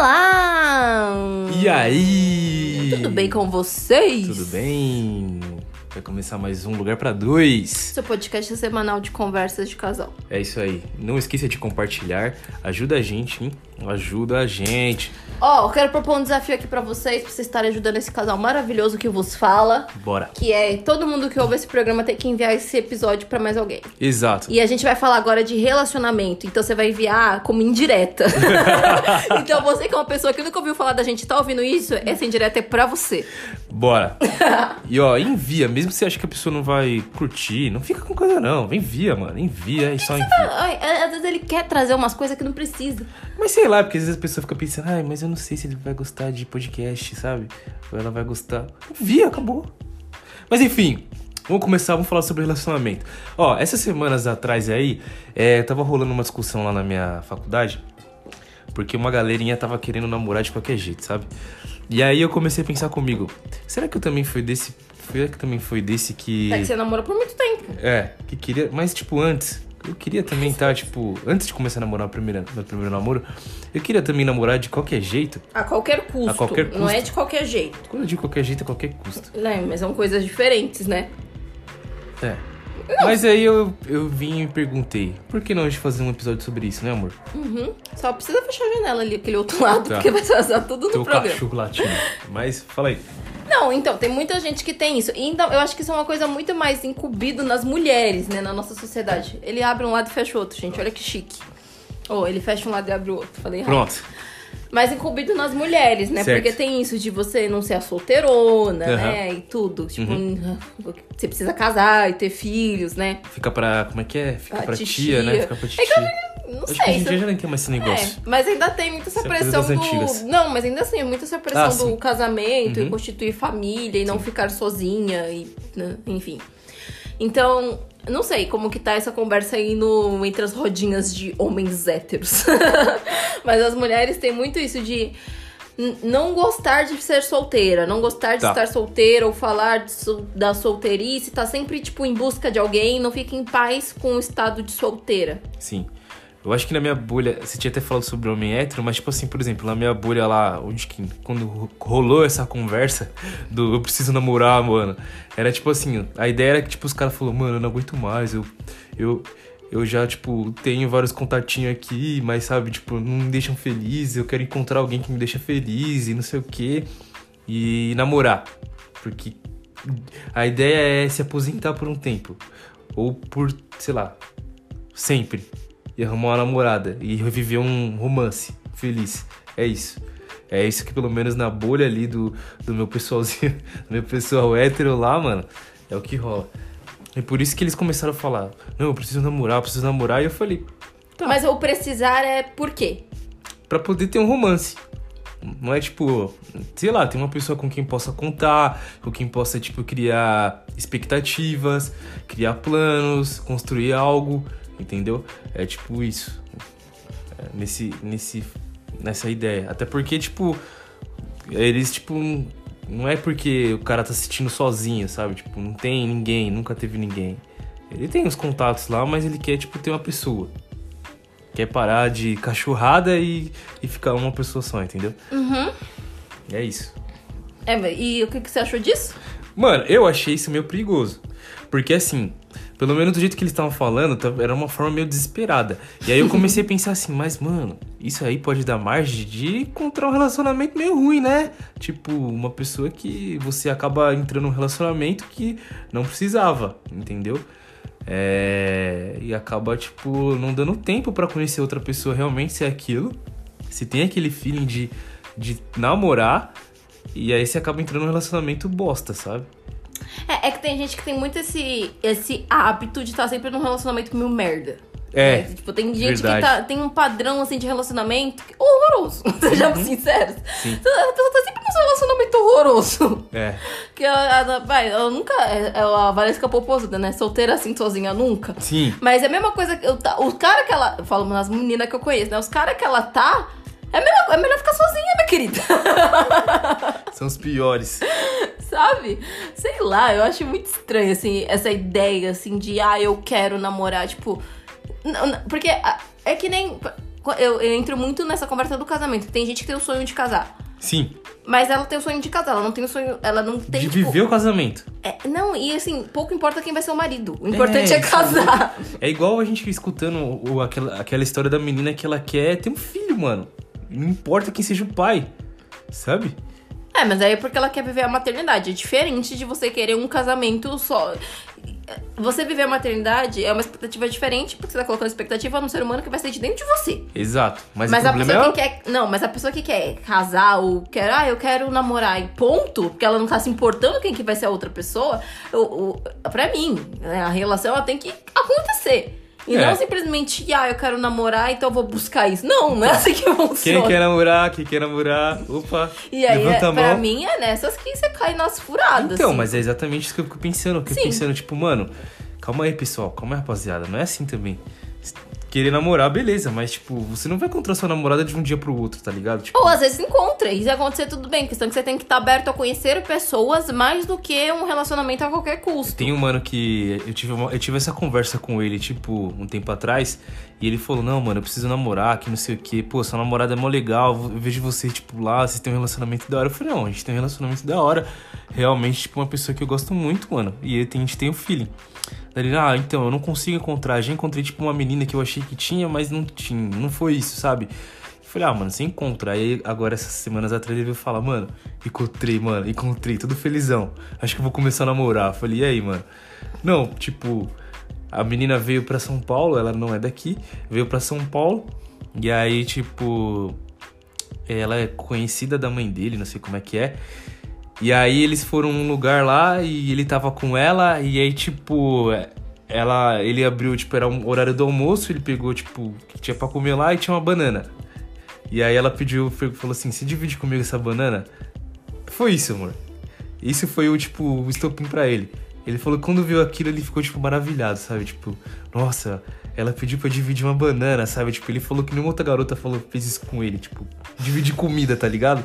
Olá! E aí? Tudo bem com vocês? Tudo bem? Vai começar mais um Lugar pra Dois. Seu podcast semanal de conversas de casal. É isso aí. Não esqueça de compartilhar. Ajuda a gente, hein? Ajuda a gente. Ó, eu quero propor um desafio aqui pra vocês, pra vocês estarem ajudando esse casal maravilhoso que vos fala. Bora. Que é todo mundo que ouve esse programa tem que enviar esse episódio pra mais alguém. Exato. E a gente vai falar agora de relacionamento, então você vai enviar como indireta. então você que é uma pessoa que nunca ouviu falar da gente e tá ouvindo isso, essa indireta é pra você. Bora. E ó, envia. Mesmo se você acha que a pessoa não vai curtir, não fica com coisa não. Envia, mano. Envia e só envia. Ai, Às vezes ele quer trazer umas coisas que não precisa. Mas sei lá, porque às vezes a pessoa fica pensando, ai, mas eu não sei se ele vai gostar de podcast, sabe? Ou ela vai gostar. Envia, acabou. Mas enfim, vamos começar, vamos falar sobre relacionamento. Ó, essas semanas atrás aí, é, tava rolando uma discussão lá na minha faculdade, porque uma galerinha tava querendo namorar de qualquer jeito, sabe? E aí eu comecei a pensar comigo, será que eu também fui desse. Será que também foi desse que. É que você namorou por muito tempo. É, que queria. Mas, tipo, antes. Eu queria também estar, tipo, antes de começar a namorar o primeiro, meu primeiro namoro, eu queria também namorar de qualquer jeito. A qualquer custo. A qualquer Não custo. é de qualquer jeito. Quando eu digo qualquer jeito, é qualquer custo. Né? Mas são coisas diferentes, né? É. Mas aí eu, eu vim e perguntei, por que não a gente fazer um episódio sobre isso, né, amor? Uhum. Só precisa fechar a janela ali, aquele outro lado, Tá. porque vai vazar tudo no Teu programa. cachorro latindo. Mas fala aí. Não, então, tem muita gente que tem isso. E Então, eu acho que isso é uma coisa muito mais incumbido nas mulheres, né, na nossa sociedade. Ele abre um lado e fecha o outro, gente. Olha que chique. Ou ele fecha um lado e abre o outro. Falei errado. Pronto. Mas incumbido nas mulheres, né? Certo. Porque tem isso de você não ser a solteirona, Aham. né? E tudo. Tipo, você precisa casar e ter filhos, né? Fica pra. Como é que é? Fica Ah, pra titia. tia, né? Fica pra É tia. que eu não Acho que sei. se dia eu- já nem tem mais esse negócio. É, mas ainda tem muita essa é pressão do. antigas. Não, mas ainda assim, muita essa pressão Ah, do sim. casamento e Uhum. constituir família e não ficar sozinha e. né, Enfim. Então, não sei como que tá essa conversa aí no, entre as rodinhas de homens héteros. mas as mulheres têm muito isso de. Não gostar de ser solteira, não gostar de Tá. estar solteira ou falar sol- da solteirice, tá sempre, tipo, em busca de alguém, não fica em paz com o estado de solteira. Sim. Eu acho que na minha bolha, você tinha até falado sobre homem hétero, mas tipo assim, por exemplo, na minha bolha lá, onde que, quando ro- rolou essa conversa do eu preciso namorar, mano, era tipo assim, a ideia era que tipo os caras falaram, mano, eu não aguento mais, eu, eu, eu já, tipo, tenho vários contatinhos aqui, mas sabe, tipo, não me deixam feliz, eu quero encontrar alguém que me deixa feliz e não sei o quê, e namorar, porque a ideia é se aposentar por um tempo, ou por, sei lá, sempre. E arrumar uma namorada. E reviver um romance feliz. É isso. É isso que pelo menos na bolha ali do, do meu pessoalzinho, do meu pessoal hétero lá, mano, é o que rola. E por isso que eles começaram a falar, não, eu preciso namorar, eu preciso namorar. E eu falei, Tá. Mas o precisar é por quê? pra poder ter um romance. Não é tipo, sei lá, tem uma pessoa com quem possa contar, com quem possa, tipo, criar expectativas, criar planos, construir algo, entendeu? É tipo isso. É nesse, nesse, nessa ideia. Até porque, tipo, eles, tipo, não é porque o cara tá assistindo sozinho, sabe? Tipo, não tem ninguém, nunca teve ninguém. Ele tem os contatos lá, mas ele quer, tipo, ter uma pessoa. Quer parar de cachorrada e, e ficar uma pessoa só, entendeu? Uhum. É isso. É, e o que, que você achou disso? Mano, eu achei isso meio perigoso. Porque assim, pelo menos do jeito que eles estavam falando, tá- era uma forma meio desesperada. E aí eu comecei a pensar assim, mas mano, isso aí pode dar margem de encontrar um relacionamento meio ruim, né? Tipo, uma pessoa que você acaba entrando num relacionamento que não precisava, entendeu? É... E acaba, tipo, não dando tempo pra conhecer outra pessoa realmente se é aquilo. Se tem aquele feeling de, de namorar. E aí você acaba entrando num relacionamento bosta, sabe? É, é que tem gente que tem muito esse, esse hábito de estar sempre num relacionamento meio merda. É, né? Tipo, tem gente verdade. que tá, tem um padrão assim de relacionamento que- horroroso. Sejamos sinceros. Uhum. Sim. A pessoa tá sempre num relacionamento horroroso. É. Que ela, ela- vai, ela nunca. É, é a Valesca Popozuda, né? Solteira assim, sozinha nunca. Sim. Mas é a mesma coisa que. Eu, tá- o cara que ela. Eu falo nas meninas que eu conheço, né? Os caras que ela tá. É melhor, é melhor ficar sozinha, minha querida. São os piores. Sabe? Sei lá, eu acho muito estranho, assim, essa ideia, assim, de, ah, eu quero namorar, tipo. não- não- porque ah, é que nem. Eu, eu entro muito nessa conversa do casamento. Tem gente que tem o sonho de casar. Sim, Mas ela tem o sonho de casar, ela não tem o sonho. Ela não tem. de tipo, viver o casamento. é, não, e assim, pouco importa quem vai ser o marido. O importante é, isso casar. É igual a gente escutando o, aquela, aquela história da menina que ela quer ter um filho, mano. Não importa quem seja o pai, sabe? É, mas aí é porque ela quer viver a maternidade. É diferente de você querer um casamento só. Você viver a maternidade é uma expectativa diferente, porque você tá colocando expectativa num ser humano que vai sair de dentro de você. Exato. Mas, Mas o a problema pessoa é... que quer. Não, mas a pessoa que quer casar ou quer, ah, eu quero namorar e ponto, porque ela não tá se importando quem que vai ser a outra pessoa, o, o, pra mim, né, a relação ela tem que acontecer. E É. não simplesmente, ah, eu quero namorar, então eu vou buscar isso. Não, não é assim que funciona. Quem quer namorar, quem quer namorar, opa, E aí, levanta é, a pra mão. mim, é nessas que você cai nas furadas. Então, assim. mas é exatamente isso que eu fico pensando. Eu fico Sim. pensando, tipo, mano, calma aí, pessoal, calma aí, rapaziada. Não é assim também. Querer namorar, beleza, mas, tipo, você não vai encontrar sua namorada de um dia pro outro, tá ligado? Tipo, Ou às vezes encontra, e se acontecer tudo bem. A questão é que você tem que estar aberto a conhecer pessoas mais do que um relacionamento a qualquer custo. Tem um mano que eu tive, uma- eu tive essa conversa com ele, tipo, um tempo atrás, e ele falou, não, mano, eu preciso namorar, que não sei o quê. Pô, sua namorada é mó legal, eu vejo você, tipo, lá, vocês têm um relacionamento da hora. Eu falei, não, a gente tem um relacionamento da hora. Realmente, tipo, uma pessoa que eu gosto muito, mano. E a gente tem um feeling. Daí ele, ah, então, eu não consigo encontrar. Já encontrei, tipo, uma menina que eu achei que tinha, mas não tinha. Não foi isso, sabe? Falei, ah, mano, você encontra. Aí, agora, essas semanas atrás, ele veio falar, mano, encontrei, mano, encontrei, tudo felizão. Acho que eu vou começar a namorar. Falei, e aí, mano? Não, tipo, a menina veio pra São Paulo, ela não é daqui, veio pra São Paulo, e aí, tipo, ela é conhecida da mãe dele, não sei como é que é. E aí eles foram num lugar lá e ele tava com ela, e aí, tipo, ela, ele abriu, tipo, era um horário do almoço, ele pegou, tipo, que tinha pra comer lá e tinha uma banana. E aí ela pediu, falou assim, se divide comigo essa banana? Foi isso, amor. Isso foi o, tipo, o estopim pra ele. Ele falou que quando viu aquilo, ele ficou, tipo, maravilhado, sabe? Tipo, nossa, ela pediu pra dividir uma banana, sabe? Tipo, ele falou que nenhuma outra garota falou, fez isso com ele, tipo, dividir comida, tá ligado?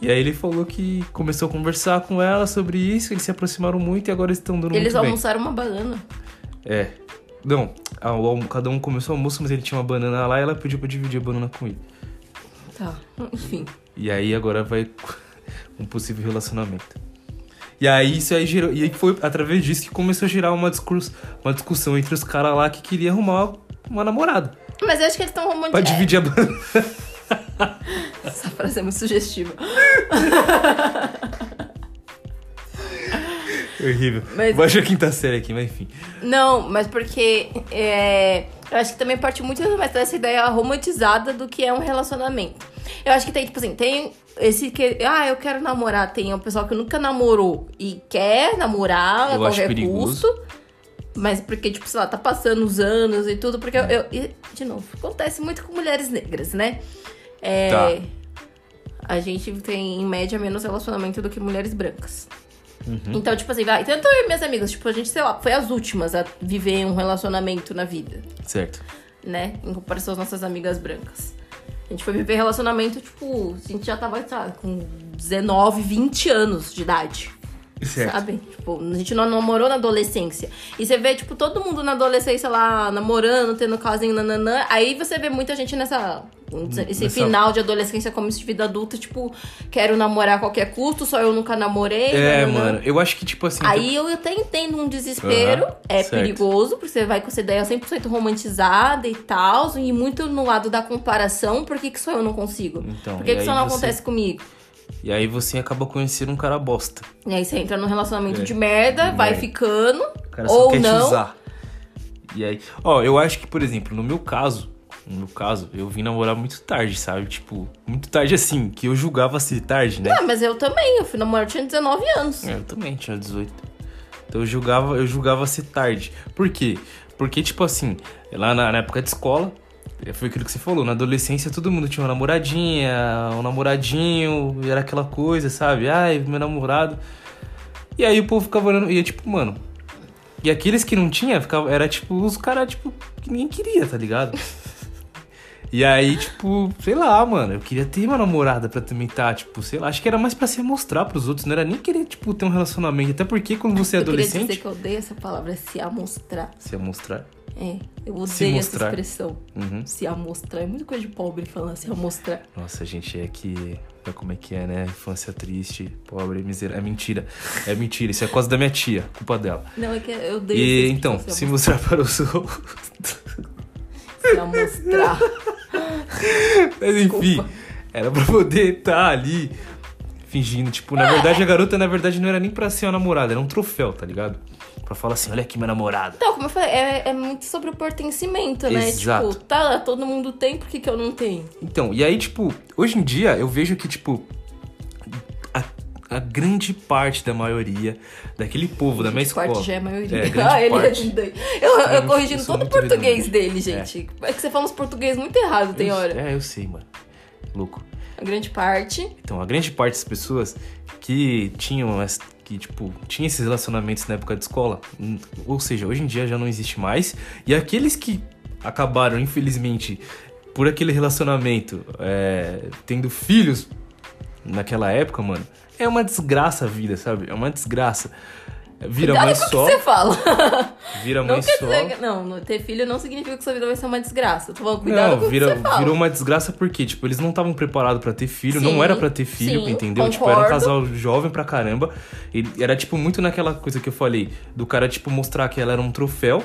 E aí ele falou que começou a conversar com ela sobre isso, eles se aproximaram muito e agora eles estão dando Eles muito bem. almoçaram uma banana. É. Não, a- almo- cada um começou o almoço, mas ele tinha uma banana lá e ela pediu pra dividir a banana com ele. Tá, enfim. E aí agora vai um possível relacionamento. E aí isso aí gerou. E aí foi através disso que começou a gerar uma, discurso, uma discussão entre os caras lá que queria arrumar uma namorada. Mas eu acho que eles estão Pra romantizando. dividir a banana. Essa frase é muito sugestiva. Horrível. Mas- Baixa a quinta série aqui, mas enfim. Não, mas porque é, eu acho que também parte muito mais dessa ideia romantizada do que é um relacionamento. Eu acho que tem, tipo assim, tem esse que. Ah, eu quero namorar. Tem o pessoal que nunca namorou e quer namorar a Eu acho qualquer perigoso. custo. Mas porque, tipo, sei lá, tá passando os anos e tudo. Porque eu. eu- e, de novo, acontece muito com mulheres negras, né? É, Tá. A gente tem, em média, menos relacionamento do que mulheres brancas. Uhum. Então, tipo assim, vai. Tanto eu e minhas amigas, tipo, a gente, sei lá, foi as últimas a viver um relacionamento na vida, Certo. né? Em comparação às nossas amigas brancas. A gente foi viver relacionamento, tipo, a gente já tava, sei lá, com 19, 20 anos de idade. Certo. Sabe? Tipo, a gente não namorou na adolescência. E você vê, tipo, todo mundo na adolescência lá, namorando, tendo casinho, nananã. Aí você vê muita gente nessa. Esse Nessa- final de adolescência, começo de vida adulta, tipo, quero namorar a qualquer custo, só eu nunca namorei. É, mano, eu acho que, tipo assim. Aí eu até entendo um desespero, Aham, é certo. perigoso, porque você vai com essa ideia 100% romantizada e tal, e muito no lado da comparação, por que, que só eu não consigo? Então, por que, que isso não você- acontece comigo? E aí você acaba conhecendo um cara bosta. E aí você entra num relacionamento É. de merda, De vai merda. ficando, O cara só ou quer te não. usar. E aí, ó, eu acho que, por exemplo, no meu caso, no meu caso, eu vim namorar muito tarde, sabe? Tipo, muito tarde assim, que eu julgava ser tarde, né? Ah, mas eu também, eu fui namorar, eu tinha 19 anos. É, Eu também tinha 18. Então eu julgava, eu julgava ser tarde. Por quê? Porque, tipo assim, lá na, na época de escola, foi aquilo que você falou, na adolescência todo mundo tinha uma namoradinha, um namoradinho, era aquela coisa, sabe? Ai, meu namorado. E aí o povo ficava olhando, e é tipo, mano. E aqueles que não tinha, ficava, era tipo os caras, tipo, que ninguém queria, tá ligado? E aí, tipo, sei lá, mano, eu queria ter uma namorada pra também tá, tipo, sei lá, acho que era mais pra se mostrar pros outros, não era nem querer, tipo, ter um relacionamento. Até porque quando você é eu queria adolescente. dizer que eu odeio essa palavra, se amostrar. Se mostrar. É, eu odeio essa expressão. Uhum. Se amostrar. É muito coisa de pobre falar se amostrar. Nossa, gente, é que. É como é que é, né? Infância triste, pobre, miserável. É mentira. É mentira. Isso é coisa da minha tia, culpa dela. Não, é que eu odeio E então, se mostrar para os outros. se amostrar. Mas enfim, Desculpa. era pra poder estar ali fingindo. Tipo, na verdade, a garota, na verdade, não era nem pra ser uma namorada, era um troféu, tá ligado? Pra falar assim: olha aqui, minha namorada. Então, como eu falei, é, é muito sobre o pertencimento, né? Exato. Tipo, tá, todo mundo tem, por que, que eu não tenho? Então, e aí, tipo, hoje em dia eu vejo que, tipo, a, a grande parte da maioria daquele povo da minha escola. Parte já é a maioria. É, ah, ele parte. é. Eu, Eu corrigindo todo o português redundante. dele, gente. É. que você fala uns português muito errado, tem Eu- hora. É, eu sei, mano. Louco. A grande parte. Então, a grande parte das pessoas que tinham, que, tipo, tinha esses relacionamentos na época de escola, ou seja, hoje em dia já não existe mais. E aqueles que acabaram, infelizmente, por aquele relacionamento, é, tendo filhos naquela época, mano, é uma desgraça a vida, sabe? É uma desgraça. Vira Cuidado mãe com o só, que você fala. vira Não mãe quer só. dizer. Não, não, ter filho não significa que sua vida vai ser uma desgraça. Eu tô falando, cuidado Não, vira, virou uma desgraça porque, tipo, eles não estavam preparados pra ter filho, Sim, não era pra ter filho, sim, entendeu? Tipo, era um concordo. casal jovem pra caramba. E era, tipo, muito naquela coisa que eu falei, do cara, tipo, mostrar que ela era um troféu.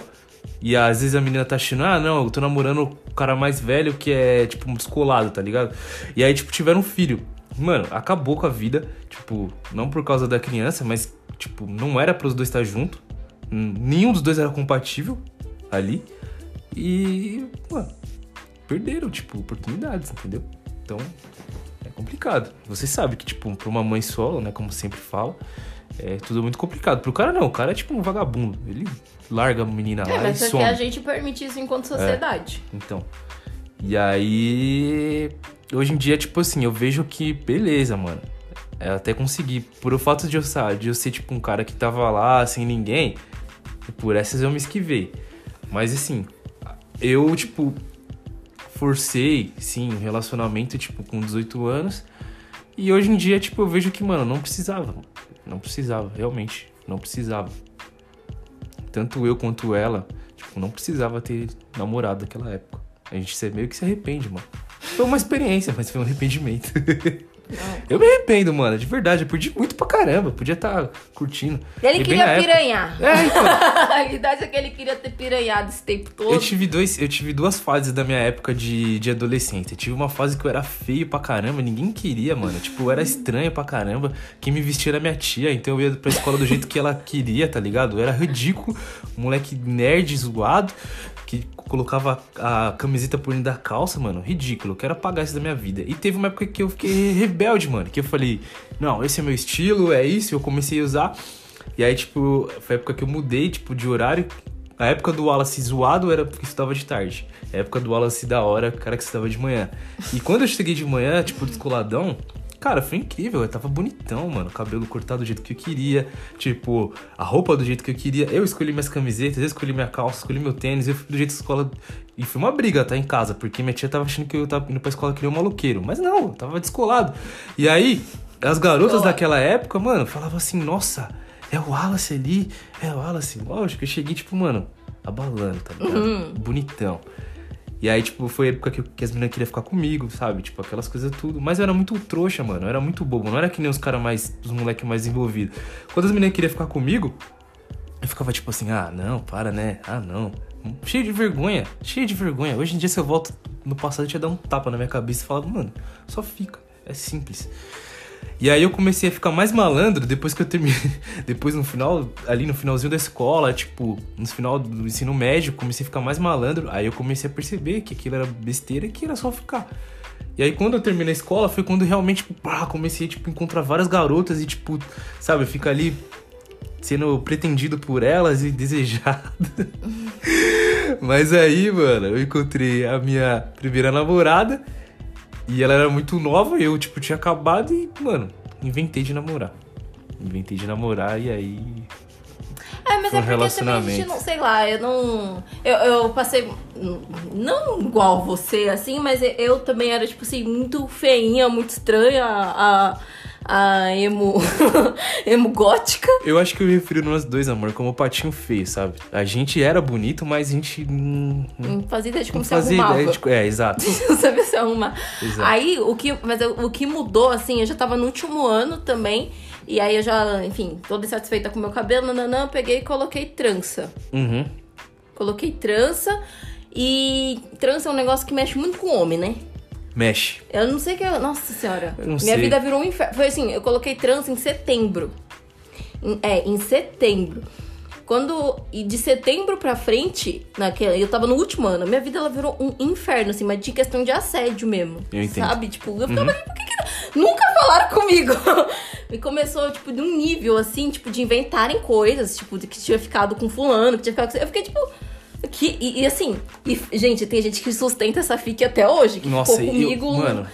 E às vezes a menina tá achando, ah, não, eu tô namorando o cara mais velho que é, tipo, descolado, tá ligado? E aí, tipo, tiveram um filho. Mano, acabou com a vida, tipo, não por causa da criança, mas, tipo, não era pros dois estar junto. Hum, Nenhum dos dois era compatível ali. E, mano, perderam, tipo, oportunidades, entendeu? Então, é complicado. Você sabe que, tipo, pra uma mãe solo, né, como sempre falo, é tudo muito complicado. Pro cara, não, o cara é tipo um vagabundo. Ele larga a menina É, lá e mas é que some. a gente permite isso enquanto sociedade. Então. E aí. Hoje em dia, tipo assim, eu vejo que, beleza, mano. Eu até consegui. Por o fato de eu, de eu ser, tipo, um cara que tava lá sem ninguém, por essas eu me esquivei. Mas assim, eu, tipo, forcei, sim, um relacionamento, tipo, com 18 anos. E hoje em dia, tipo, eu vejo que, mano, não precisava. Não precisava, realmente. Não precisava. Tanto eu quanto ela, tipo, não precisava ter namorado naquela época. A gente meio que se arrepende, mano. Foi uma experiência, mas foi um arrependimento. Eu me arrependo, mano, de verdade. Eu perdi muito pra caramba. Podia estar curtindo. Ele E queria época- piranhar. É, então. a verdade é que ele queria ter piranhado esse tempo todo. Eu tive, dois, eu tive duas fases da minha época de, de adolescente. Eu tive uma fase que eu era feio pra caramba, ninguém queria, mano. Tipo, eu era estranho pra caramba. Quem me vestia era minha tia, então eu ia pra escola do jeito que ela queria, tá ligado? Eu era ridículo, moleque nerd, zoado, colocava a camiseta por dentro da calça, mano. Ridículo, quero apagar isso da minha vida. E teve uma época que eu fiquei rebelde, mano. Que eu falei, não, esse é meu estilo, é isso, eu comecei a usar. E aí, tipo, foi a época que eu mudei, tipo, de horário. A época do Wallace zoado era porque estudava de tarde. A época do Wallace da hora, cara que estudava de manhã. E quando eu cheguei de manhã, tipo, descoladão, cara, foi incrível. Eu tava bonitão, mano. Cabelo cortado do jeito que eu queria. Tipo, a roupa do jeito que eu queria. Eu escolhi minhas camisetas, eu escolhi minha calça, escolhi meu tênis. Eu fui do jeito que a escola. E foi uma briga, tá? Em casa, porque minha tia tava achando que eu tava indo pra escola que nem um maluqueiro. Mas não, eu tava descolado. E aí, as garotas daquela época, mano, falavam assim, nossa. É o Wallace ali, é o Wallace. Lógico, eu cheguei, tipo, mano, abalando, tá ligado? Uhum. Bonitão. E aí, tipo, foi a época que, que as meninas queriam ficar comigo, sabe? Tipo, aquelas coisas tudo. Mas eu era muito trouxa, mano. Eu era muito bobo. Não era que nem os caras mais. Os moleques mais envolvidos. Quando as meninas queriam ficar comigo, eu ficava tipo assim, ah, não, para, né? Ah, não. Cheio de vergonha, cheio de vergonha. Hoje em dia, se eu volto no passado, eu tinha dar um tapa na minha cabeça e falava, mano, só fica. É simples. E aí eu comecei a ficar mais malandro depois que eu terminei. Depois no final, ali no finalzinho da escola, tipo, no final do ensino médio, comecei a ficar mais malandro. Aí eu comecei a perceber que aquilo era besteira e que era só ficar. E aí quando eu terminei a escola foi quando realmente, tipo, pá, comecei a tipo, encontrar várias garotas e, tipo, sabe, ficar ali sendo pretendido por elas e desejado. Mas aí, mano, eu encontrei a minha primeira namorada. E ela era muito nova, eu, tipo, tinha acabado e, mano, inventei de namorar. Inventei de namorar e aí. É, mas Foi é um porque também a gente relacionamento. não, sei lá, eu não. Eu, eu passei. Não igual você, assim, mas eu também era, tipo assim, muito feinha, muito estranha. A, a emo. emo gótica. Eu acho que eu me refiro nós dois, amor, como patinho feio, sabe? A gente era bonito, mas a gente não, fazia ideia de como se fazia arrumava. ideia de. É, exato. não sabia se arrumar. Exato. Aí, o que, mas o que mudou, assim, eu já tava no último ano também. E aí eu já, enfim, toda insatisfeita com o meu cabelo, nananã, peguei e coloquei trança. Uhum. Coloquei trança. E trança é um negócio que mexe muito com o homem, né? Mexe. Eu não sei o que. eu- Nossa senhora. Eu não Minha sei. vida virou um inferno. Foi assim, eu coloquei trança em setembro. Em- é, em setembro. Quando. E de setembro pra frente, naquela, eu tava no último ano, minha vida ela virou um inferno, assim, mas de questão de assédio mesmo. Eu entendo. Sabe? Tipo, eu ficava, por que, que nunca falaram comigo? e começou, tipo, de um nível assim, tipo, de inventarem coisas, tipo, de que tinha ficado com fulano, que tinha ficado com. Eu fiquei, tipo. Que, e, e assim, e, gente, tem gente que sustenta essa fique até hoje, que Nossa, ficou eu- comigo. mano,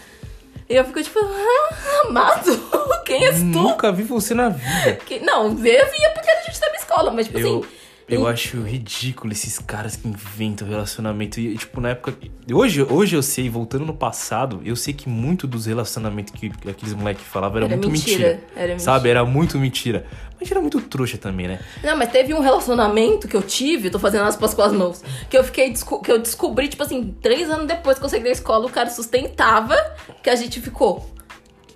E eu fico tipo, ah, amado, quem és tu? nunca vi você na vida. Que, não, eu via porque a gente tá na escola, mas tipo Eu, assim. eu em- acho ridículo esses caras que inventam relacionamento. E, tipo, na época. Hoje, hoje eu sei, voltando no passado, eu sei que muito dos relacionamentos que aqueles moleques falavam era, Era muito mentira, mentira. era mentira. Sabe? Era muito mentira. Mas era muito trouxa também, né? Não, mas teve um relacionamento que eu tive, tô fazendo aspas com as mãos, que eu fiquei, que eu descobri, tipo assim, três anos depois que eu saí da escola, o cara sustentava que a gente ficou.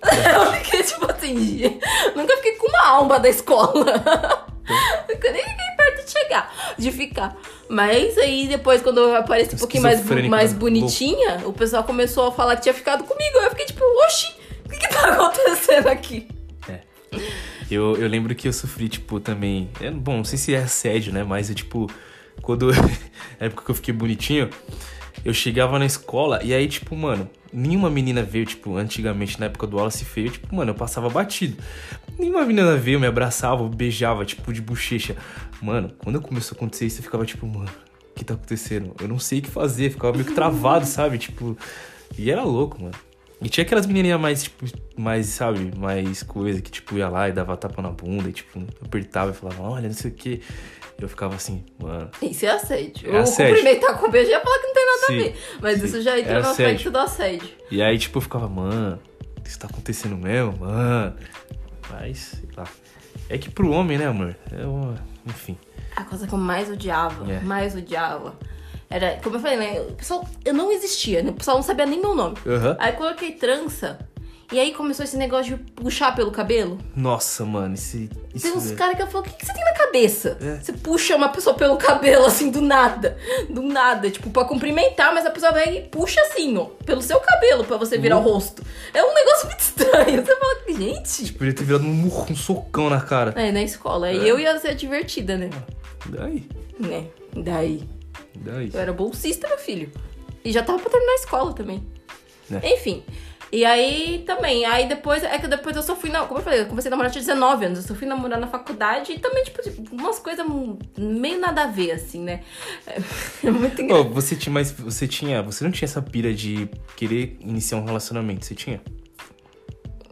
Eu fiquei, tipo assim, nunca fiquei com uma alma da escola. Nunca nem fiquei perto de chegar, de ficar. Mas aí depois, quando eu apareci um pouquinho mais, mais bonitinha, o pessoal começou a falar que tinha ficado comigo. Eu fiquei tipo, oxi, o que que tá acontecendo aqui? Eu, eu lembro que eu sofri, tipo, também. é, bom, não sei se é assédio, né? Mas eu, tipo, quando. na época que eu fiquei bonitinho, eu chegava na escola e aí, tipo, mano, nenhuma menina veio, tipo, antigamente, na época do Wallace feio, tipo, mano, eu passava batido. Nenhuma menina veio, me abraçava, beijava, tipo, de bochecha. Mano, quando começou a acontecer isso, eu ficava, tipo, mano, o que tá acontecendo? Eu não sei o que fazer, ficava meio que travado, sabe? Tipo. E era louco, mano. E tinha aquelas menininhas mais, tipo, mais, sabe, mais coisa, que, tipo, ia lá e dava tapa na bunda e, tipo, apertava e falava, olha, não sei o quê. E eu ficava assim, mano. Isso é assédio. É o assédio. cumprimentar com beijo ia falar que não tem nada Sim, a ver. Mas sim. isso já entra É no aspecto do assédio. E aí, tipo, eu ficava, mano, isso tá acontecendo mesmo, mano. Mas, sei lá. É que pro homem, né, amor? É uma... Enfim. A coisa que eu mais odiava, É. mais odiava, era, como eu falei, né? O pessoal, eu não existia, né? O pessoal não sabia nem meu nome. Aham. Aí eu coloquei trança. E aí começou esse negócio de puxar pelo cabelo. Nossa, mano, esse. isso Tem uns é- caras que eu falo, o que, que você tem na cabeça? É. Você puxa uma pessoa pelo cabelo, assim, do nada. Do nada. Tipo, pra cumprimentar, mas a pessoa vem e puxa assim, ó. Pelo seu cabelo, pra você virar o Uhum. rosto. É um negócio muito estranho. Você fala, gente... Podia ter virado um murro, um socão na cara. É, na escola. É. eu ia ser divertida, né? Daí. Né? Daí. Eu era bolsista, meu filho. E já tava pra terminar a escola também. É. Enfim. E aí também, aí depois, é que depois eu só fui, não, como eu falei, eu comecei a namorar tinha 19 anos, eu só fui namorar na faculdade e também, tipo, tipo, umas coisas meio nada a ver, assim, né? É muito Ô, engraçado. você tinha, mas você tinha, você não tinha essa pira de querer iniciar um relacionamento, você tinha?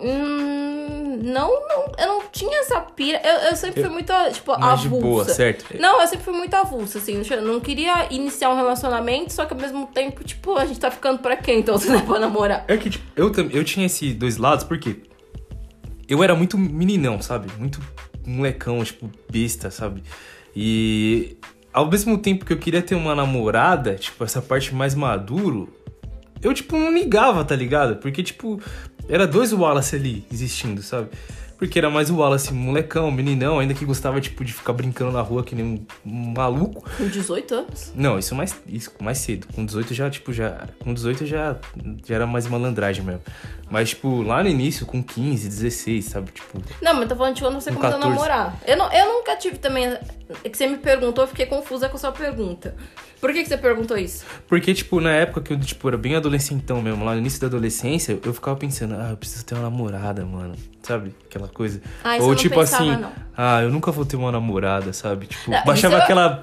Hum, não, não, eu não tinha essa pira. Eu, eu sempre fui muito, tipo, Mais de avulsa. boa, certo? Não, eu sempre fui muito avulsa, assim. Eu não queria iniciar um relacionamento, só que ao mesmo tempo, tipo, a gente tá ficando pra quem? Então você não é pra namorar. É que, tipo, eu, eu tinha esses dois lados, porque eu era muito meninão, sabe? Muito molecão, tipo, besta, sabe? E ao mesmo tempo que eu queria ter uma namorada, tipo, essa parte mais maduro, eu, tipo, não ligava, tá ligado? Porque, tipo, era dois Wallace ali existindo, sabe? Porque era mais o Wallace molecão, meninão, ainda que gostava, tipo, de ficar brincando na rua que nem um- maluco. Com 18 anos. Não, isso mais, isso mais cedo. Com 18 já, tipo, já. Com 18 já, já era mais malandragem mesmo. Mas, tipo, lá no início, com 15, 16, sabe? Tipo. Não, mas tô falando de quando você Com começou a 14. namorar. Eu, não, eu nunca tive também. É que você me perguntou, eu fiquei confusa com a sua pergunta. Por que, que você perguntou isso? Porque, tipo, na época que eu, tipo, era bem adolescentão mesmo, lá no início da adolescência, eu ficava pensando, ah, eu preciso ter uma namorada, mano. Sabe? Aquela coisa. Ah, isso Ou eu não tipo pensava, assim, não. ah, eu nunca vou ter uma namorada, sabe? Tipo, Não, baixava eu- aquela.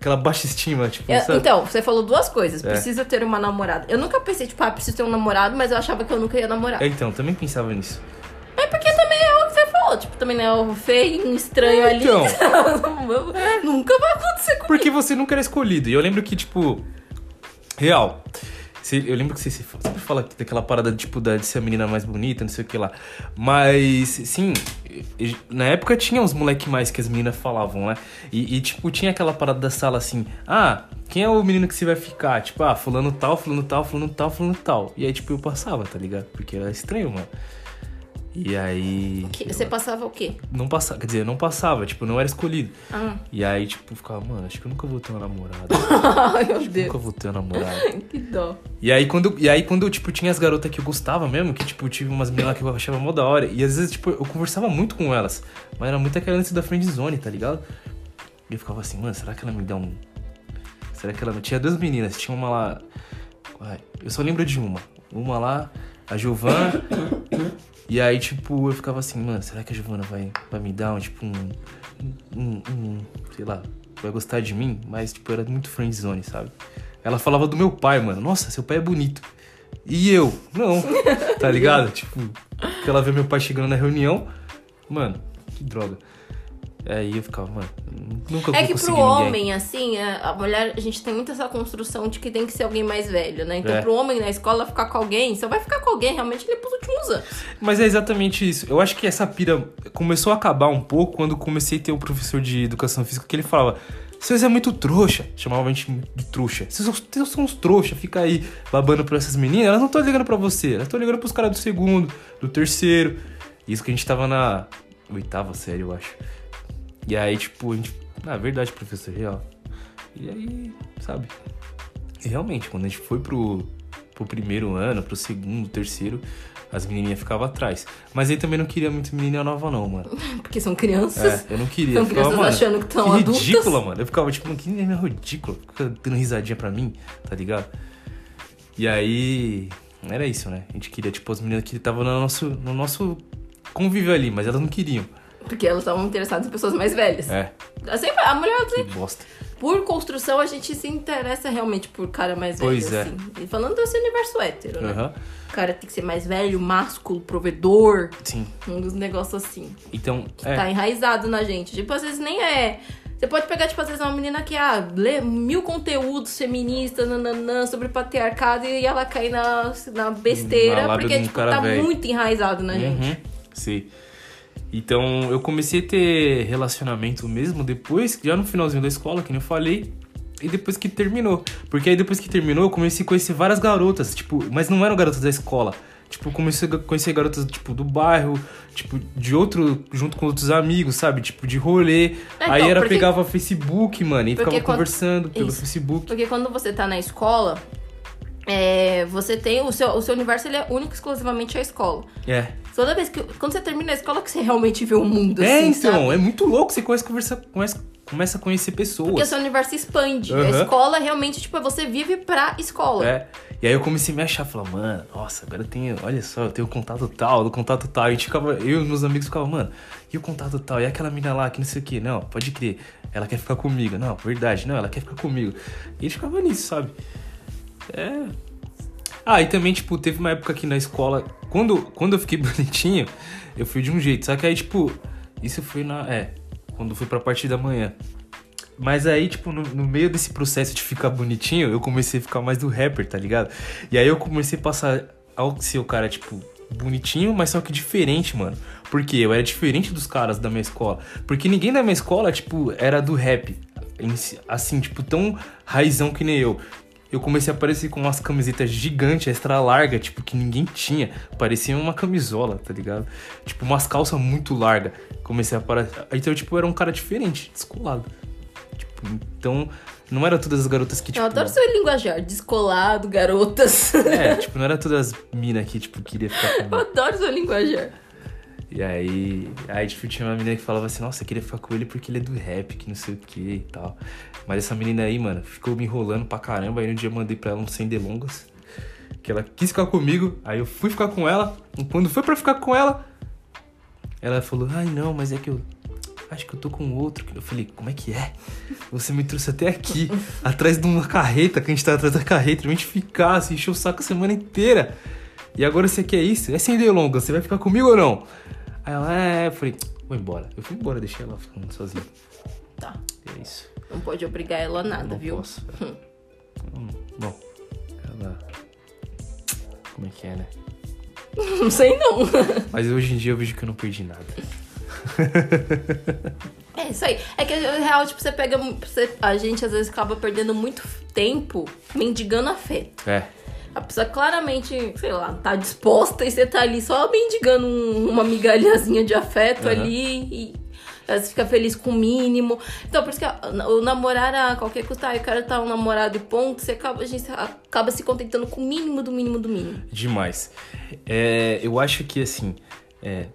aquela baixa estima, tipo, Eu- então, você falou duas coisas. É. Preciso ter uma namorada. Eu nunca pensei, tipo, ah, preciso ter um namorado, mas eu achava que eu nunca ia namorar. É, então, também pensava nisso. É o que falou. Tipo, também né, o feio, um estranho ali. Então. nunca vai acontecer comigo. Porque você nunca era escolhido. E eu lembro que, tipo, real, Eu lembro que você se- sempre fala daquela parada, tipo, da- de ser a menina mais bonita, não sei o que lá. Mas, sim, na época tinha uns moleque mais que as meninas falavam, né? E, e, tipo, tinha aquela parada da sala assim, ah, quem é o menino que você vai ficar? Tipo, ah, fulano tal, fulano tal, fulano tal, fulano tal. E aí, tipo, eu passava, tá ligado? Porque era estranho, mano. E aí. Que- você passava o quê? Não passava, quer dizer, eu não passava, tipo, não era escolhido. Ah. E aí, tipo, eu ficava, mano, acho que eu nunca vou ter uma namorada. Ai, meu nunca Deus. vou ter uma namorada. Que dó. E aí, quando, e aí, quando tipo, tinha as garotas que eu gostava mesmo, que, tipo, tive umas meninas que eu achava mó da hora. E às vezes, tipo, eu conversava muito com elas. Mas era muito aquela antes da friend zone, tá ligado? E eu ficava assim, mano, será que ela me dá um. Será que ela me. Tinha duas meninas, tinha uma lá. Eu só lembro de uma. Uma lá, a Giovana. E aí, tipo, eu ficava assim, mano, será que a Giovana vai, vai me dar um, tipo, um. Um. um sei lá, vai gostar de mim? Mas, tipo, era muito friend zone, sabe? Ela falava do meu pai, mano. Nossa, seu pai é bonito. E eu? Não. Tá ligado? tipo, ela vê meu pai chegando na reunião. Mano, que droga. Aí eu ficava, mano, nunca É que pro ninguém. homem, assim, é, a mulher, a gente tem muito essa construção de que tem que ser alguém mais velho, né? Então, É. pro homem na escola ficar com alguém, só vai ficar com alguém realmente ele é pros últimos anos. Mas é exatamente isso. Eu acho que essa pira começou a acabar um pouco quando comecei a ter um professor de educação física que ele falava: Vocês é muito trouxa. Chamava a gente de trouxa. Vocês são, uns trouxa, fica aí babando por essas meninas. Elas não estão ligando pra você, elas estão ligando pros caras do segundo, do terceiro. Isso que a gente tava na oitava série, eu acho. E aí, tipo, a gente. Na verdade, professor, real. E aí, sabe? E realmente, quando a gente foi pro, pro primeiro ano, pro segundo, terceiro, as menininhas ficavam atrás. Mas aí também não queria muito menininha nova, não, mano. Porque são crianças. É, eu não queria. São ficava, crianças achando que tão que adultas. ridícula, mano. Eu ficava tipo, que menina ridícula. Fica dando risadinha pra mim, tá ligado? E aí. Era isso, né? A gente queria, tipo, as meninas que estavam no nosso, no nosso convívio ali, mas elas não queriam. Porque elas estavam interessadas em pessoas mais velhas. É, Sempre, a mulher, que bosta. por construção, a gente se interessa realmente por cara mais velho, Pois é. assim. E falando desse universo hétero, né? O cara tem que ser mais velho, másculo, provedor, Sim. um dos negócios assim. Então, é. Tá enraizado na gente. Tipo, às vezes nem é. Você pode pegar, tipo, às vezes uma menina que ah, lê mil conteúdos feministas nananã, sobre patriarcado e ela cai na, na besteira, Na porque, tipo, tá velho. muito enraizado na gente. Uhum, sim. Então eu comecei a ter relacionamento mesmo depois, já no finalzinho da escola, que nem eu falei, e depois que terminou. Porque aí depois que terminou, eu comecei a conhecer várias garotas, tipo, mas não eram garotas da escola. Tipo, eu comecei a conhecer garotas, tipo, do bairro, tipo, de outro, junto com outros amigos, sabe? Tipo, de rolê. É, aí então, era, porque- pegava Facebook, mano, e Porque ficava quando- conversando pelo Isso. Facebook. Porque quando você tá na escola, é, você tem. O seu, o seu universo ele é único e exclusivamente a escola. É. Toda vez que. Quando você termina a escola, que você realmente vê o mundo. É, assim, então, sabe? é muito louco, você começa a conversar, começa, começa a conhecer pessoas. Porque o seu universo expande. A Aham. escola realmente, tipo, você vive pra escola. É. E aí eu comecei a me achar, falar, mano, nossa, agora eu tenho, olha só, eu tenho o contato tal, do contato tal. E a gente ficava, eu e meus amigos ficavam, mano, e o contato tal? E aquela mina lá que não sei o que? Não, pode crer, ela quer ficar comigo. Não, verdade, não, ela quer ficar comigo. E a gente ficava nisso, sabe? É. Ah, e também, tipo, teve uma época aqui na escola, quando, quando eu fiquei bonitinho, eu fui de um jeito. Só que aí, tipo, isso foi na. É, quando foi pra parte da manhã. Mas aí, tipo, no, no meio desse processo de ficar bonitinho, eu comecei a ficar mais do rapper, tá ligado? E aí eu comecei a passar ao ser o cara, tipo, bonitinho, mas só que diferente, mano. Porque eu era diferente dos caras da minha escola. Porque ninguém da minha escola, tipo, era do rap. Assim, tipo, tão raizão que nem eu. Eu comecei a aparecer com umas camisetas gigantes, extra larga, tipo, que ninguém tinha. Parecia uma camisola, tá ligado? Tipo, umas calças muito largas. Comecei a aparecer. Então, tipo, eu era um cara diferente, descolado. Tipo, então, não era todas as garotas que, tipo. Eu adoro seu linguajar, descolado, garotas. É, tipo, não era todas as minas que, tipo, queria ficar Eu comigo. adoro seu linguajar. E aí, aí, tipo, tinha uma menina que falava assim, nossa, eu queria ficar com ele porque ele é do rap, que não sei o que e tal. Mas essa menina aí, mano, ficou me enrolando pra caramba. Aí um dia eu mandei pra ela um sem delongas. Que ela quis ficar comigo. Aí eu fui ficar com ela. E quando foi pra ficar com ela, ela falou, ai não, mas é que eu. Acho que eu tô com outro. Eu falei, como é que é? Você me trouxe até aqui, atrás de uma carreta, que a gente tá atrás da carreta, pra gente ficar, assim, encheu o saco a semana inteira. E agora você quer isso? É sem delongas, você vai ficar comigo ou não? Aí ela, é, eu falei, vou embora. Eu fui embora, deixei ela ficando sozinha. Tá. E é isso. Não pode obrigar ela a nada, não viu? posso. Hum, Bom, ela que é, né? Não sei não. Mas hoje em dia eu vejo que eu não perdi nada. É isso aí. É que na real, tipo, você pega. Você, a gente às vezes acaba perdendo muito tempo mendigando afeto. É. A pessoa claramente, sei lá, tá disposta e você tá ali só mendigando um- uma migalhazinha de afeto Aham. ali e vezes fica feliz com o mínimo. Então, por isso que o namorar a qualquer custo, ah, eu quero estar um namorado e ponto, você acaba, a gente acaba se contentando com o mínimo do mínimo do mínimo. Demais. É, eu acho que, assim, é,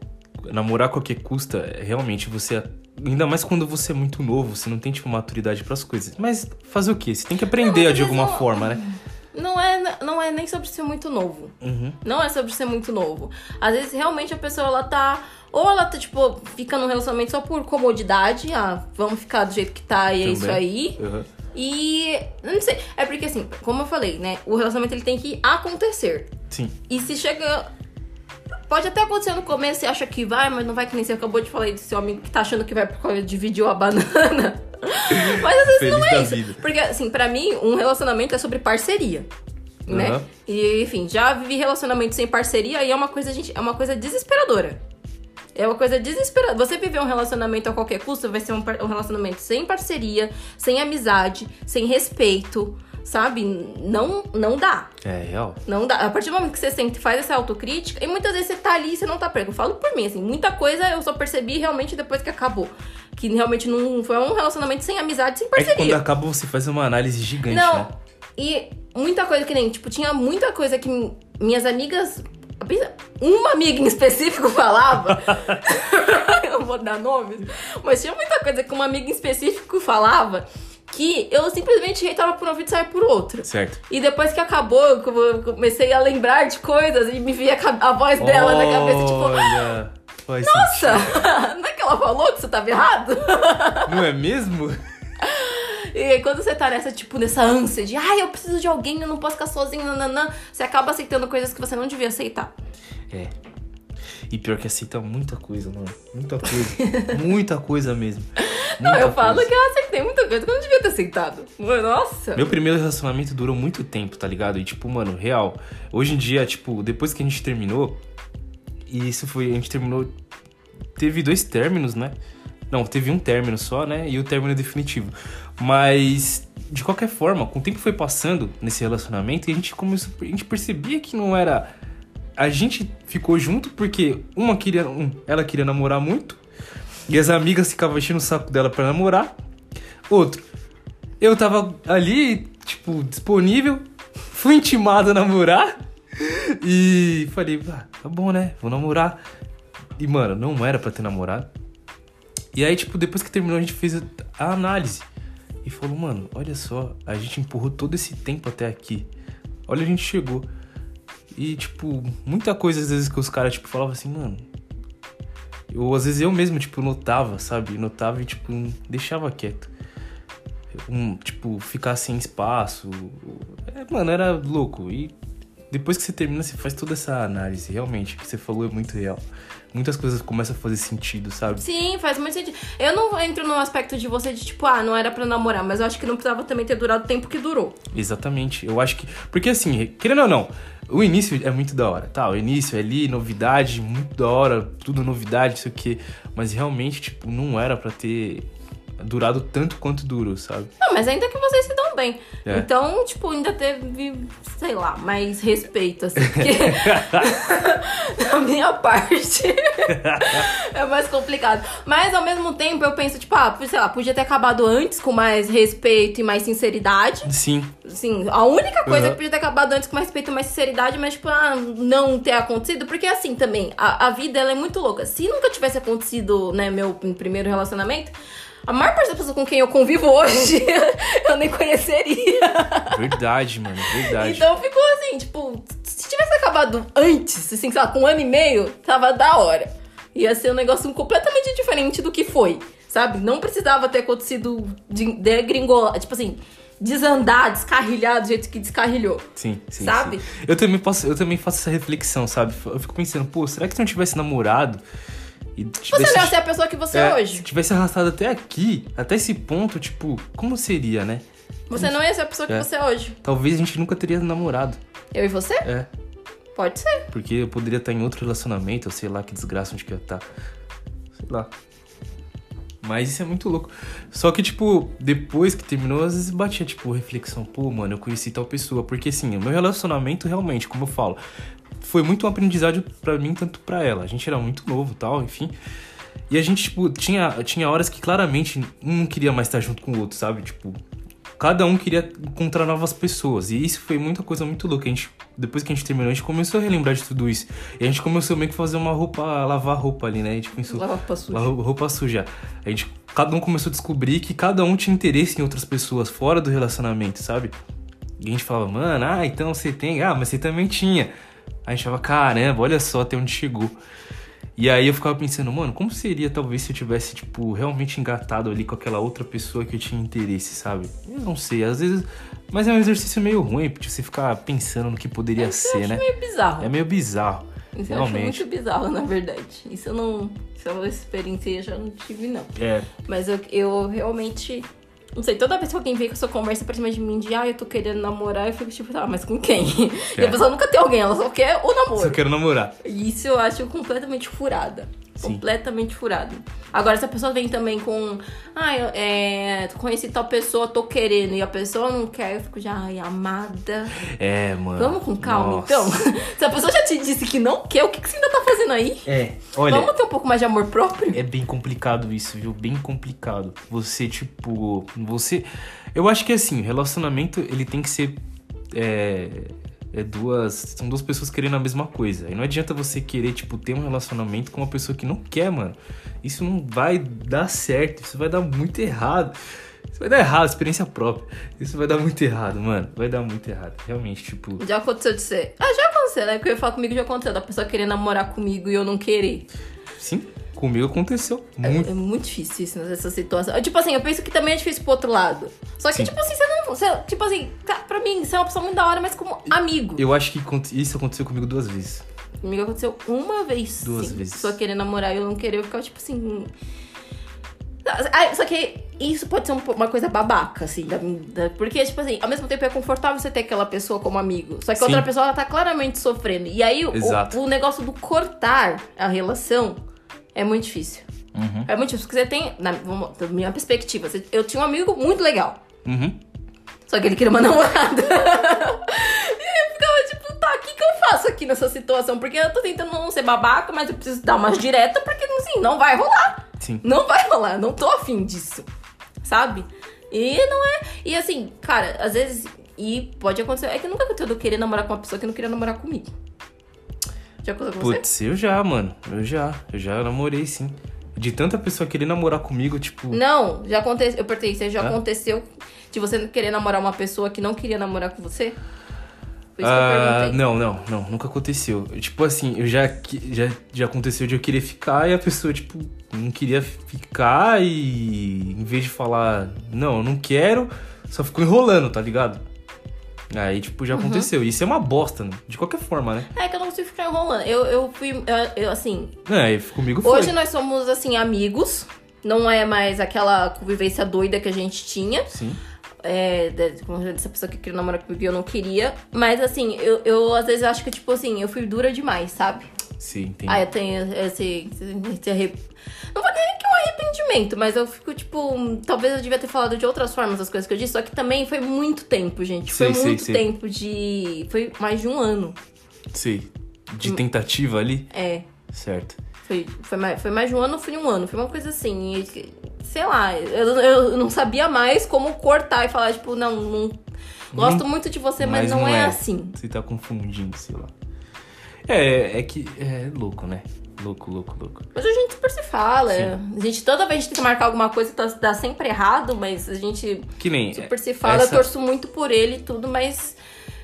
namorar a qualquer custa, é, realmente, você... Ainda mais quando você é muito novo, você não tem, tipo, maturidade pras coisas. Mas fazer o quê? Você tem que aprender mas de alguma não- forma, né? Não é, não é nem sobre ser muito novo. Uhum. Não é sobre ser muito novo. Às vezes, realmente, a pessoa, ela tá... Ou ela tá, tipo, fica num relacionamento só por comodidade. Ah, vamos ficar do jeito que tá e é isso Também. aí. Uhum. E... Não sei. É porque, assim, como eu falei, né? O relacionamento, ele tem que acontecer. Sim. E se chega... Pode até acontecer no começo, você acha que vai, mas não vai que nem você acabou de falar aí do seu amigo que tá achando que vai porque dividiu a banana. mas às vezes Feliz não é isso. vida. Porque, assim, pra mim, um relacionamento é sobre parceria. Né? Aham. E, enfim, já vivi relacionamento sem parceria e é uma coisa, gente, é uma coisa desesperadora. É uma coisa desesperadora. Você viver um relacionamento a qualquer custo vai ser um, um relacionamento sem parceria, sem amizade, sem respeito, sabe? Não, não dá. É real. Não dá. A partir do momento que você sente, faz essa autocrítica, e muitas vezes você tá ali e você não tá pego. Eu falo por mim, assim, muita coisa eu só percebi realmente depois que acabou. Que realmente não foi um relacionamento sem amizade, sem É que quando parceria. acaba você faz uma análise gigante, Não. né? E muita coisa que nem, tipo, tinha muita coisa que mi- minhas amigas. Uma amiga em específico falava. eu vou dar nomes. Mas tinha muita coisa que uma amiga em específico falava que eu simplesmente reitava por um ouvido e saia por outro. Certo. E depois que acabou, eu comecei a lembrar de coisas e me via a voz dela na cabeça, tipo, Olha, faz nossa, não é que ela falou que você tava errado? Não é mesmo? E quando você tá nessa, tipo, nessa ânsia de, ai, eu preciso de alguém, eu não posso ficar sozinho, nananã, você acaba aceitando coisas que você não devia aceitar. É. E pior que aceita muita coisa, mano. Muita coisa. muita coisa mesmo. Não, Muita eu falo coisa. que eu aceitei muita coisa que eu não devia ter aceitado. Nossa. Meu primeiro relacionamento durou muito tempo, tá ligado? E tipo, mano, real. Hoje em dia, tipo, depois que a gente terminou, e isso foi, a gente terminou, teve dois términos, né? Não, teve um término só, né? E o término definitivo. Mas de qualquer forma, com o tempo foi passando nesse relacionamento, e a gente começou, a gente percebia que não era a gente ficou junto porque uma queria, um, ela queria namorar muito e as amigas ficavam enchendo o saco dela pra namorar. Outro, eu tava ali, tipo, disponível, fui intimado a namorar e falei, ah, tá bom, né? Vou namorar. E, mano, não era pra ter namorado. E aí, tipo, depois que terminou, a gente fez a análise. E falou, mano, olha só, a gente empurrou todo esse tempo até aqui. Olha, a gente chegou. E, tipo, muita coisa às vezes que os caras, tipo, falavam assim, mano. Ou às vezes eu mesmo, tipo, notava, sabe? Notava e, tipo, deixava quieto. Um, tipo, ficar sem espaço. É, mano, era louco. E depois que você termina, você faz toda essa análise. Realmente, o que você falou é muito real. Muitas coisas começam a fazer sentido, sabe? Sim, faz muito sentido. Eu não entro no aspecto de você de tipo, ah, não era pra namorar, mas eu acho que não precisava também ter durado o tempo que durou. Exatamente. Eu acho que. Porque assim, querendo ou não, o início é muito da hora, tá? O início é ali, novidade, muito da hora, tudo novidade, isso aqui. Mas realmente, tipo, não era pra ter durado tanto quanto durou, sabe? Não, mas ainda que vocês se dão bem. É. Então, tipo, ainda teve, sei lá, mais respeito, assim. Porque da minha parte é mais complicado. Mas ao mesmo tempo eu penso, tipo, ah, sei lá, podia ter acabado antes com mais respeito e mais sinceridade. Sim, Assim, a única coisa Uhum. que podia ter acabado antes com mais respeito e mais sinceridade, mas, tipo, ah, não ter acontecido, porque assim também, a, a vida ela é muito louca. Se nunca tivesse acontecido, né, meu primeiro relacionamento, a maior parte das pessoas com quem eu convivo hoje, eu nem conheceria. verdade, mano, verdade. Então ficou assim, tipo, se tivesse acabado antes, assim, sei lá, com um ano e meio, tava da hora. Ia ser um negócio completamente diferente do que foi, sabe? Não precisava ter acontecido de degringolar, tipo assim, desandar, descarrilhar do jeito que descarrilhou. Sim, sim. Sabe? sim. Eu também, posso, eu também faço essa reflexão, sabe? Eu fico pensando, pô, será que se eu não tivesse namorado e Você tivesse, não ia ser a pessoa que você é, é, hoje. se tivesse arrastado até aqui, até esse ponto, tipo, como seria, né? Você não ia ser a pessoa que É. você é hoje. Talvez a gente nunca teria namorado. Eu e você? É. Pode ser. Porque eu poderia estar em outro relacionamento, eu sei lá que desgraça onde que eu ia estar. Sei lá. Mas isso é muito louco. Só que, tipo, depois que terminou, às vezes batia, tipo, reflexão. Pô, mano, eu conheci tal pessoa. Porque, assim, o meu relacionamento, realmente, como eu falo, foi muito um aprendizado pra mim, tanto pra ela. A gente era muito novo tal, enfim. E a gente, tipo, tinha, tinha horas que claramente um não queria mais estar junto com o outro, sabe? Tipo, cada um queria encontrar novas pessoas. E isso foi muita coisa muito louca. A gente, depois que a gente terminou, a gente começou a relembrar de tudo isso. E a gente começou meio que fazer uma roupa, lavar roupa ali, né? A gente pensou. Lavar roupa suja. Lavar roupa suja. A gente, cada um começou a descobrir que cada um tinha interesse em outras pessoas fora do relacionamento, sabe? E a gente falava, mano, ah, então você tem. Ah, mas você também tinha. Aí a gente falava, caramba, olha só até onde chegou. E aí eu ficava pensando, mano, como seria talvez se eu tivesse, tipo, realmente engatado ali com aquela outra pessoa que eu tinha interesse, sabe? Eu não sei, às vezes. Mas é um exercício meio ruim, porque você ficar pensando no que poderia Isso eu ser, acho né? meio bizarro. É meio bizarro. Isso eu acho realmente. muito bizarro, na verdade. Isso eu não. Essa experiência eu já não tive, não. É. Mas eu, eu realmente. Não sei, toda vez que alguém vem com essa conversa pra cima de mim de ah, eu tô querendo namorar, eu fico tipo, tá, mas com quem? E É. a pessoa nunca tem alguém, ela só quer o namoro. Só quero namorar. E Isso eu acho completamente furada. Sim. Completamente furada. Agora, se a pessoa vem também com. Ah, eu é, conheci tal pessoa, tô querendo, e a pessoa não quer, eu fico já, ai, amada. É, mano. Vamos com calma, Nossa. então. se a pessoa já te disse que não quer, o que, que você ainda tá fazendo aí? É, olha. Vamos ter um pouco mais de amor próprio? É bem complicado isso, viu? Bem complicado. Você, tipo. Você. Eu acho que assim, relacionamento ele tem que ser. É. É duas. São duas pessoas querendo a mesma coisa. E não adianta você querer, tipo, ter um relacionamento com uma pessoa que não quer, mano. Isso não vai dar certo. Isso vai dar muito errado. Isso vai dar errado, experiência própria. Isso vai dar muito errado, mano. Vai dar muito errado. Realmente, tipo. Já aconteceu de ser. Ah, já aconteceu, né? Porque eu falo comigo já aconteceu, da pessoa querer namorar comigo e eu não querer. Sim, comigo aconteceu. É- Muito. É, muito difícil isso nessa situação. Tipo assim, eu penso que também é difícil pro outro lado. Só que, Sim. tipo assim, você não. Você, tipo assim, ca- pra mim, você é uma pessoa muito da hora, mas como amigo. Eu acho que isso aconteceu comigo duas vezes. Comigo aconteceu uma vez. Duas sim. vezes. Pessoa querer namorar e eu não querer, eu ficava tipo assim. Ah, Só que isso pode ser um uma coisa babaca, assim, da- da- porque, tipo assim, ao mesmo tempo é confortável você ter aquela pessoa como amigo. Só que a outra pessoa, ela tá claramente sofrendo. E aí, o, o negócio do cortar a relação é muito difícil. Uhum. É muito difícil, porque você tem, na, vamos- da minha perspectiva, você- eu tinha um amigo muito legal. Uhum. Só que ele queria uma namorada. e eu ficava tipo, tá, o que, que eu faço aqui nessa situação? Porque eu tô tentando não ser babaca, mas eu preciso dar umas diretas, porque assim, não vai rolar. Sim. Não vai rolar, não tô afim disso. Sabe? E não é. E assim, cara, às vezes. E pode acontecer. É que nunca aconteceu eu querer namorar com uma pessoa que não queria namorar comigo. Já aconteceu com você? Putz, eu já, mano. Eu já. Eu já namorei, sim. De tanta pessoa querer namorar comigo, tipo. Não, já aconteceu. Eu perguntei, você já Hã? aconteceu de você querer namorar uma pessoa que não queria namorar com você? Foi isso que eu ah, perguntei. não, não, não, nunca aconteceu. Tipo assim, eu já, já, já aconteceu de eu querer ficar e a pessoa, tipo, não queria ficar e em vez de falar, não, eu não quero, só ficou enrolando, tá ligado? Aí, tipo, Uhum. já aconteceu. Isso é uma bosta, né? De qualquer forma, né? É que eu não consigo ficar enrolando. Eu, eu fui. Eu, eu, assim. É, comigo foi. Hoje nós somos, assim, amigos. Não é mais aquela convivência doida que a gente tinha. Sim. É, de- como eu disse, essa pessoa que queria namorar comigo e eu não queria. Mas assim, eu, eu às vezes acho que, tipo assim, eu fui dura demais, sabe? Sim, entendi. Aí eu tenho esse. esse arrep... Não vou dizer que é um arrependimento, mas eu fico, tipo, talvez eu devia ter falado de outras formas as coisas que eu disse, só que também foi muito tempo, gente. Foi Sei, muito sei. tempo de. Foi mais de um ano. Sei. De tentativa ali? É. Certo. Foi, foi, mais, foi mais de um ano, foi um ano. Foi uma coisa assim. e, sei lá, eu, eu não sabia mais como cortar e falar, tipo, não, não gosto muito de você, mas, não, é, assim. Você tá confundindo, sei lá. É, é que. É louco, né? Louco, louco, louco. Mas a gente super se fala. Sim. A gente, toda vez a gente tem que marcar alguma coisa, tá, dá sempre errado, mas a gente Que nem. super se fala. essa- Eu torço muito por ele e tudo, mas.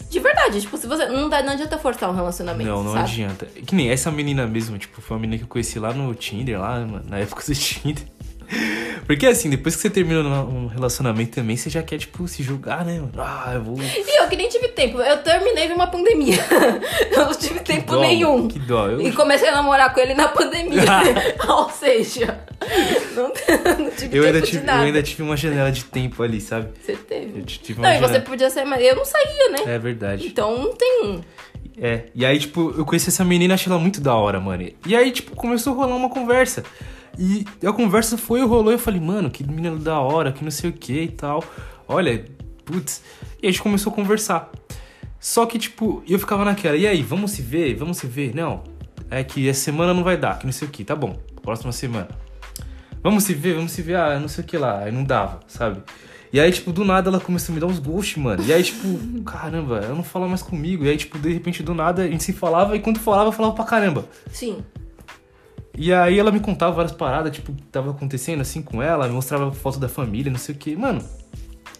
De verdade, tipo, se você. Não, dá, não adianta forçar um relacionamento. Não, não sabe? adianta. Que nem essa menina mesmo, tipo, foi uma menina que eu conheci lá no Tinder, lá na época do Tinder. Porque assim, depois que você termina um relacionamento também, você já quer, tipo, se julgar, né? Ah, eu vou. E eu que nem tive tempo. Eu terminei numa pandemia. eu não tive tempo dó, nenhum. Que dó. Eu, E comecei a namorar com ele na pandemia. Ou seja, não, não tive eu, tempo ainda de tive, eu ainda tive uma janela de tempo ali, sabe? Você teve. Eu tive Não, e você podia ser, mas eu não saía, né? É verdade. Então não tem. É, e aí, tipo, eu conheci essa menina, achei ela muito da hora, mano. E aí, tipo, começou a rolar uma conversa. E a conversa foi, rolou, eu falei, mano, que menina da hora, que não sei o que e tal. Olha, putz. E a gente começou a conversar. Só que, tipo, eu ficava naquela, e aí, vamos se ver? Vamos se ver? Não, é que essa semana não vai dar, que não sei o que, tá bom, próxima semana. Vamos se ver, vamos se ver, ah, não sei o que lá, aí não dava, sabe? E aí, tipo, do nada ela começou a me dar uns ghosts, mano. E aí, tipo, caramba, ela não fala mais comigo. E aí, tipo, de repente, do nada, a gente se falava e quando falava, falava pra caramba. Sim. E aí ela me contava várias paradas, tipo, que tava acontecendo assim com ela, me mostrava foto da família, não sei o que, mano.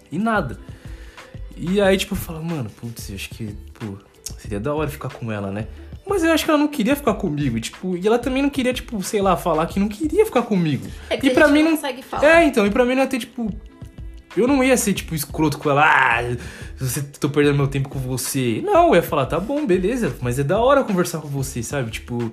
E nada. E aí, tipo, eu falava, mano, putz, acho que, pô, seria da hora ficar com ela, né? Mas eu acho que ela não queria ficar comigo, tipo, e ela também não queria, tipo, sei lá, falar que não queria ficar comigo. É que e a pra gente mim não não. consegue falar. É, então, e pra mim não ia ter, tipo. Eu não ia ser, tipo, escroto com ela, ah, você, tô perdendo meu tempo com você. Não, eu ia falar, tá bom, beleza, mas é da hora conversar com você, sabe? Tipo,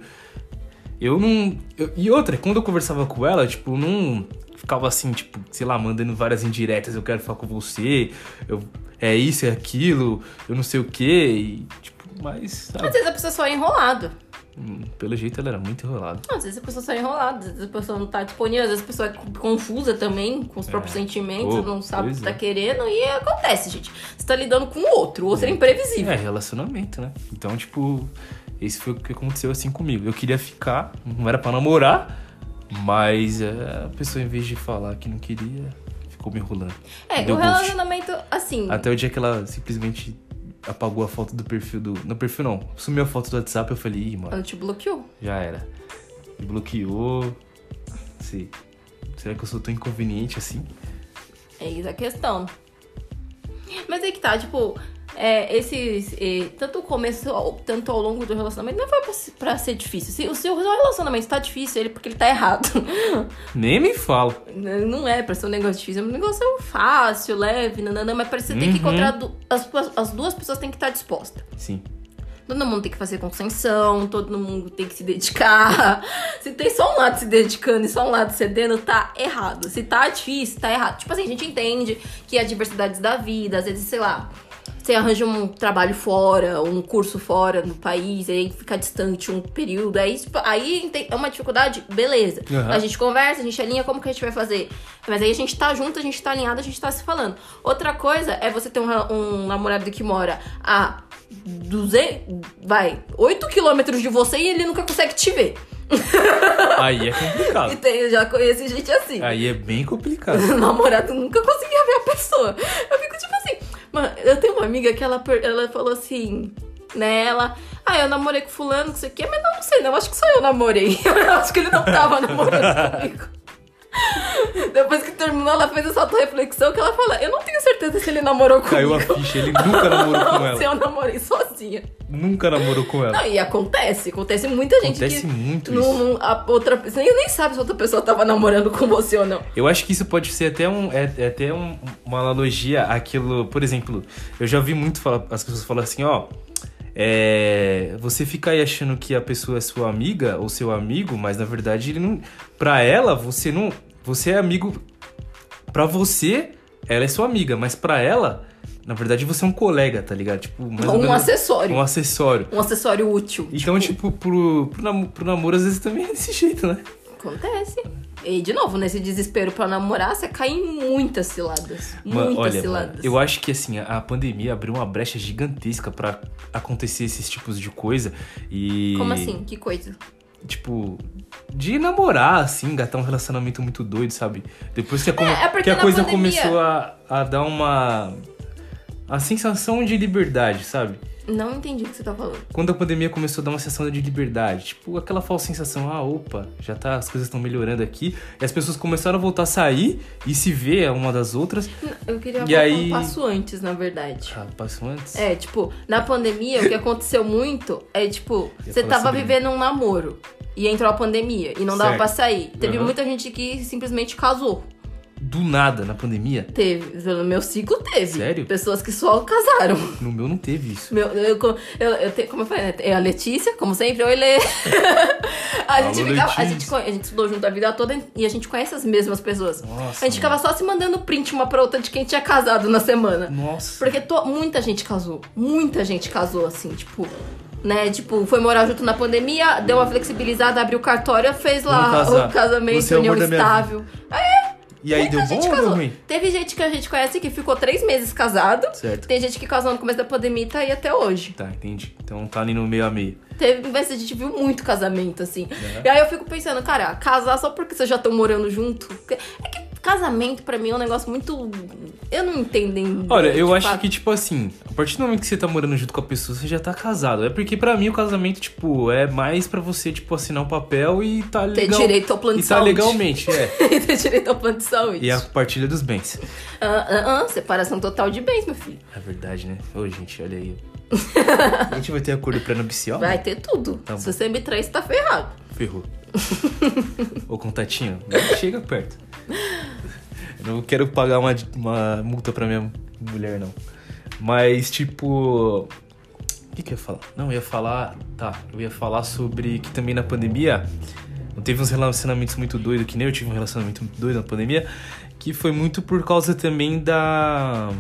eu não. eu- e outra, quando eu conversava com ela, tipo, não ficava assim, tipo, sei lá, mandando várias indiretas, eu quero falar com você, eu, é isso, é aquilo, eu não sei o quê, e, tipo, mas, sabe? Às vezes a pessoa só é enrolado. Hum, Pelo jeito ela era muito enrolada. Às vezes a pessoa só é enrolada, às vezes a pessoa não tá disponível, às vezes a pessoa é confusa também com os próprios sentimentos, Pô, não sabe o que tá é. querendo e acontece, gente. Você tá lidando com o outro, o outro é imprevisível. É, relacionamento, né? Então, tipo, esse foi o que aconteceu assim comigo. Eu queria ficar, não era pra namorar, mas é, a pessoa, em vez de falar que não queria, ficou me enrolando. É, o ghost. relacionamento, assim, Até o dia que ela simplesmente apagou a foto do perfil do. No perfil não, sumiu a foto do WhatsApp, eu falei, ih, mano, ela te bloqueou. já era. Me bloqueou. Sei. Será que eu sou tão inconveniente assim? É isso a questão. Mas aí que tá, tipo, é, esses. eh, tanto o começo, tanto ao longo do relacionamento, não foi pra, se- pra ser difícil. Se o seu relacionamento tá difícil, ele porque ele tá errado. Nem me fala. Não é pra ser um negócio difícil, é um negócio fácil, leve, nananã, mas pra você ter que Uhum. encontrar. du- As, as duas pessoas têm que estar dispostas. Sim. Todo mundo tem que fazer concessão, todo mundo tem que se dedicar. Se tem só um lado se dedicando e só um lado cedendo, tá errado. Se tá difícil, tá errado. Tipo assim, a gente entende que há diversidades da vida, às vezes, sei lá, você arranja um trabalho fora, um curso fora no país, aí fica distante um período, aí, tipo, aí é uma dificuldade, beleza. Aham. A gente conversa, a gente alinha como que a gente vai fazer. Mas aí a gente tá junto, a gente tá alinhado, a gente tá se falando. Outra coisa é você ter um, um namorado que mora a 200, vai, 8 quilômetros de você e ele nunca consegue te ver. Aí é E complicado. tem, eu já conheci gente assim. Aí é bem complicado. O namorado nunca conseguia ver a pessoa. Eu. Mano, eu tenho uma amiga que ela, ela falou assim. Né, ela. Ah, eu namorei com fulano, não sei o quê, mas não, não sei, não. Acho que só eu namorei. Eu acho que ele não tava namorando comigo. Depois que terminou, ela fez essa auto-reflexão que ela fala: Eu não tenho certeza se ele namorou comigo. Caiu a ficha, ele nunca namorou com Não, se ela. eu namorei sozinha. Nunca namorou com ela. Não, e acontece, acontece muita gente Acontece que. muito não, isso. a outra pessoa nem, nem sabe se outra pessoa tava namorando com você ou não. Eu acho que isso pode ser até, um, é, é até um- uma analogia àquilo. Por exemplo, eu já ouvi muito falar, as pessoas falam assim, ó. É, você fica aí achando que a pessoa é sua amiga ou seu amigo, mas na verdade ele não. Pra ela, você não. Você é amigo. Pra você, ela é sua amiga, mas pra ela, na verdade você é um colega, tá ligado? Tipo, um menos- acessório. Um acessório. Um acessório útil. Então, tipo, pro, pro, namo- pro namoro, às vezes também é desse jeito, né? Acontece. E, de novo, nesse desespero pra namorar, você cai em muitas ciladas. Muitas olha, ciladas. eu acho que assim, a pandemia abriu uma brecha gigantesca pra acontecer esses tipos de coisa e Como assim? Que coisa? tipo de namorar assim, engatar um relacionamento muito doido, sabe? Depois que a, come- É, é que a coisa pandemia- começou a, a dar uma a sensação de liberdade, sabe? Não entendi o que você tá falando. Quando a pandemia começou a dar uma sensação de liberdade, tipo aquela falsa sensação, ah, opa, já tá, as coisas estão melhorando aqui, e as pessoas começaram a voltar a sair e se ver uma das outras. Eu queria E aí- um passo antes, na verdade. Ah, passou antes? É, tipo, na pandemia, o que aconteceu muito é, tipo, você tava sobre vivendo um namoro e entrou a pandemia e não dava Certo. pra sair. Teve Aham. muita gente que simplesmente casou. Do nada na pandemia? Teve. No meu ciclo teve. Sério? Pessoas que só casaram. No meu não teve isso. Meu, eu, eu, eu, te- como eu falei, né? É a Letícia, como sempre, oi Lê. a, gente Alô, ficava, a, gente, a gente estudou junto a vida toda e a gente conhece as mesmas pessoas. Nossa, a gente ficava só se mandando print uma pra outra de quem tinha casado na semana. Nossa. Porque to- muita gente casou. Muita gente casou, assim, tipo. Né, tipo, foi morar junto na pandemia, deu uma flexibilizada, abriu o cartório, fez lá o casamento, Você é união estável. E aí Muita deu bom ou deu ruim? Teve gente que a gente conhece que ficou três meses casado. Certo. Tem gente que casou no começo da pandemia e tá aí até hoje. Tá, entendi. Então tá ali no meio a meio. Teve, mas a gente viu muito casamento, assim. E aí eu fico pensando, cara, casar só porque vocês já estão morando junto. É que casamento, pra mim, é um negócio muito. Eu não entendo. em- Olha, eu acho fato. que, tipo assim, a partir do momento que você tá morando junto com a pessoa, você já tá casado. É porque pra mim o casamento, tipo, é mais pra você, tipo, assinar um papel e tá Ter legal. direito ao plano e de tá saúde. legalmente, é. ter direito ao plano de saúde. E a partilha dos bens. Ah, ah, ah, separação total de bens, meu filho. É verdade, né? Ô, gente, olha aí. a gente vai ter acordo pré-nupcial? Vai ter tudo. Tá Se você me você tá ferrado. Ferrou. Ô, contatinho, chega perto. Não quero pagar uma, uma multa pra minha mulher, não. Mas, tipo. O que, que eu ia falar? Não, eu ia falar. Tá, eu ia falar sobre que também na pandemia. Não teve uns relacionamentos muito doidos, que nem eu tive um relacionamento muito doido na pandemia. Que foi muito por causa também da.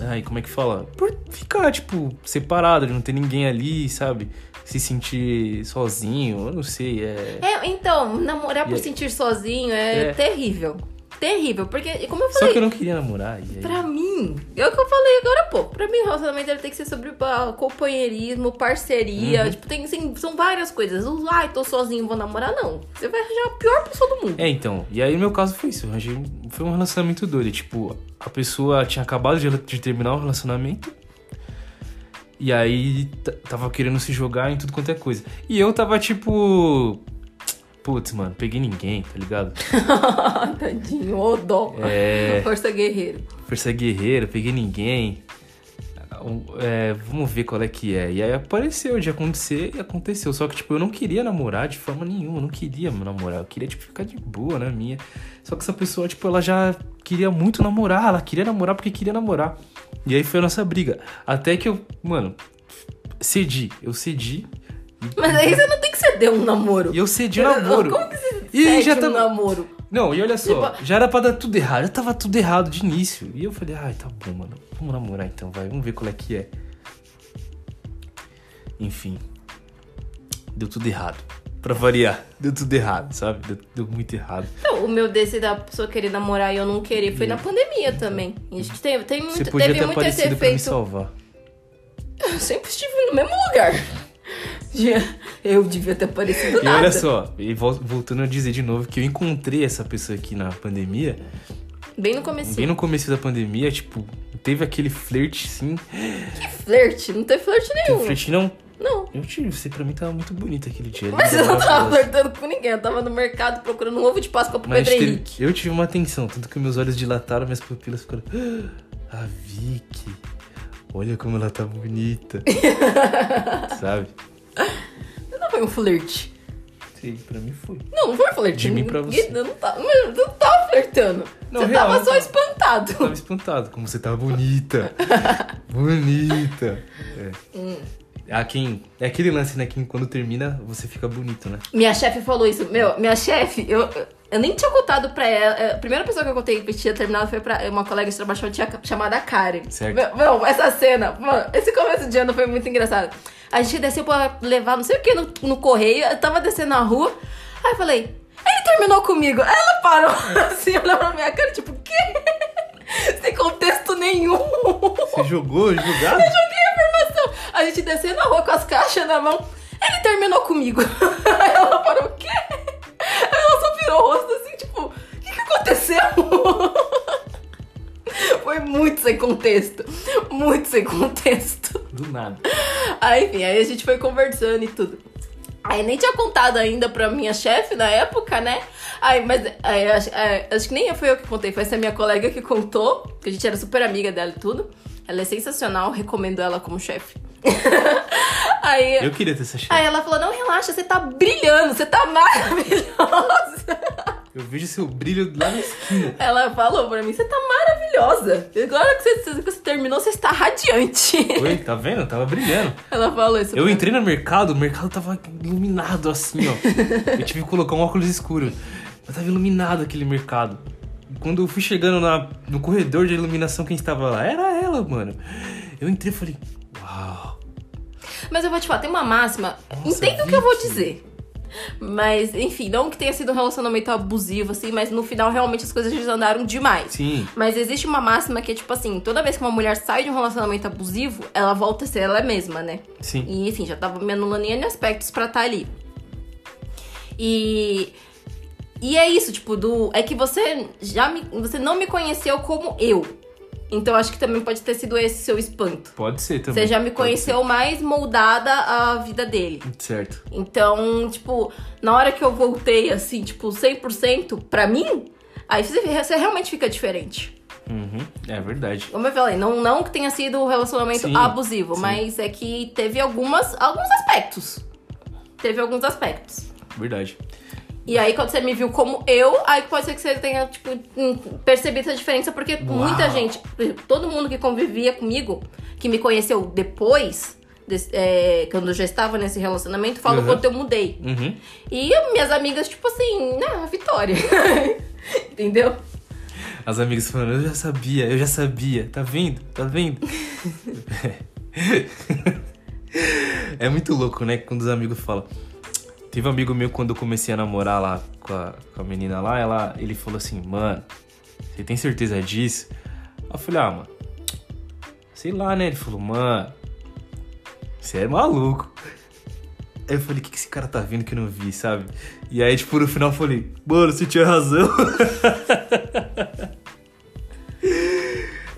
Ai, como é que fala? Por ficar, tipo, separado, de não ter ninguém ali, sabe? Se sentir sozinho, eu não sei, é. É, então, namorar por sentir sozinho é, É. terrível. Terrível. Porque, como eu Só falei, que eu não queria namorar. E aí... Pra mim, é o que eu falei agora há pouco. Pra mim, relacionamento tem que ser sobre companheirismo, parceria. Uhum. Tipo, tem, assim, são várias coisas. Os, Ai, tô sozinho, vou namorar. Não. Você vai arranjar a pior pessoa do mundo. É, então. E aí, no meu caso, foi isso. Eu arranjei- Foi um relacionamento doido. Tipo, a pessoa tinha acabado de, de terminar o relacionamento. E aí, tava querendo se jogar em tudo quanto é coisa. E eu tava, tipo... Putz, mano, peguei ninguém, tá ligado? Tadinho, ô dó. É. Força guerreiro. Força guerreira, peguei ninguém. É, vamos ver qual é que é. E aí apareceu de acontecer e aconteceu. Só que, tipo, eu não queria namorar de forma nenhuma. Eu não queria namorar. Eu queria, tipo, ficar de boa na minha. Só que essa pessoa, tipo, ela já queria muito namorar. Ela queria namorar porque queria namorar. E aí foi a nossa briga. Até que eu, mano, cedi. Eu cedi. Mas aí você não tem que ceder um namoro. E eu cedi o namoro. Como que você E cede já um tava- namoro? Não, e olha só, Tipo- já era pra dar tudo errado, já tava tudo errado de início. E eu falei, ai, tá bom, mano, vamos namorar então, vai, vamos ver qual é que é. Enfim, deu tudo errado. Pra variar, deu tudo errado, sabe? Deu, deu muito errado. Então, o meu desse da pessoa querer namorar e eu não querer foi na pandemia também. A gente tem, tem muito, Você podia teve ter muito esse aparecido pra me efeito. salvar. Eu sempre estive no mesmo lugar. Eu devia ter aparecido E nada. olha só, e vol- voltando a dizer de novo que eu encontrei essa pessoa aqui na pandemia, Bem no começo. bem no começo da pandemia, tipo, teve aquele flerte, sim. Que flerte? Não teve flerte Teve nenhum. flerte, não. Não. Eu tive, você pra mim tava muito bonito aquele dia. Mas linda, eu não tava flertando com ninguém. Eu tava no mercado procurando um ovo de Páscoa pro Mas Pedro teve- Henrique. eu tive uma atenção, tanto que meus olhos dilataram, minhas pupilas ficaram. "Ah, A Vicky, olha como ela tá bonita. Sabe? Não foi um flerte. Sim, pra mim foi. Não, não foi um flerte. De mim pra você. Eu não tava, eu não tava flertando. Não, você real, tava só tava. espantado. Eu tava espantado, como você tá bonita. bonita. É. Hum. Ah, quem. É aquele lance, né? Que quando termina, você fica bonito, né? Minha chefe falou isso. Meu, minha chefe, eu, eu nem tinha contado pra ela. A primeira pessoa que eu contei que tinha terminado foi pra uma colega de trabalho chamada- Karen. Certo. Meu, meu, essa cena, mano, esse começo de ano foi muito engraçado. A gente desceu pra levar não sei o que no, no correio, eu tava descendo na rua. Aí eu falei, ele terminou comigo. Aí ela parou assim, olhou pra minha cara, tipo, o quê? Sem contexto nenhum. Você jogou, jogado? joguei a informação. A gente descendo na rua com as caixas na mão. Ele terminou comigo. Aí ela parou, o quê? Aí ela só virou o rosto assim, tipo, o que, que aconteceu? Foi muito sem contexto. Muito sem contexto. Do nada. Aí, enfim, aí a gente foi conversando e tudo. Aí nem tinha contado ainda pra minha chefe na época, né? Aí, mas aí, acho, é, acho que nem foi eu que contei, foi essa minha colega que contou, que a gente era super amiga dela e tudo. Ela é sensacional, recomendo ela como chefe. aí, Eu queria ter essa chance. aí ela falou: não, relaxa, você tá brilhando, você tá maravilhosa. Eu vejo seu brilho lá na esquina. Ela falou pra mim, você tá maravilhosa. Agora que você, que você terminou, você está radiante. Oi, tá vendo? Tava brilhando. Ela falou isso. Eu entrei no mercado, o mercado tava iluminado assim, ó. Eu tive que colocar um óculos escuro. Mas tava iluminado aquele mercado. Quando eu fui chegando na, no corredor de iluminação, quem estava lá? Era ela, mano. Eu entrei e falei, uau. Mas eu vou te falar, tem uma máxima. Nossa, Entenda o que eu vou dizer. Mas, enfim, não que tenha sido um relacionamento abusivo, assim, mas no final realmente as coisas andaram demais. Sim, Mas existe uma máxima que é tipo assim: toda vez que uma mulher sai de um relacionamento abusivo, ela volta a ser ela mesma, né? sim. E enfim, já tava me anulando em aspectos pra estar ali. E. E é isso, tipo, do. É que você já me. Você não me conheceu como eu. Então acho que também pode ter sido esse seu espanto. Pode ser também. Você já me conheceu mais moldada à vida dele. Certo. Então, tipo, na hora que eu voltei, assim, tipo, 100% pra mim, aí você, você realmente fica diferente. Uhum, é verdade. Como eu falei, não, não que tenha sido um relacionamento Sim, abusivo, sim. mas é que teve algumas, alguns aspectos. Teve alguns aspectos. Verdade. E aí, quando você me viu como eu, aí pode ser que você tenha, tipo, hum, percebido essa diferença, porque Uau. muita gente, todo mundo que convivia comigo, que me conheceu depois, desse- é, quando eu já estava nesse relacionamento, fala o Uhum. quanto eu mudei. Uhum. E minhas amigas, tipo assim, né, Vitória. Entendeu? As amigas falando, eu já sabia, eu já sabia. Tá vendo? Tá vendo? é muito louco, né? Quando os amigos falam. Teve um amigo meu quando eu comecei a namorar lá com a, com a menina lá, ela, ele falou assim, mano, você tem certeza disso? Eu falei, ah, mano, sei lá, né? Ele falou, mano, você é maluco. Aí eu falei, o que, que esse cara tá vendo que eu não vi, sabe? E aí, tipo, no final eu falei, mano, você tinha razão.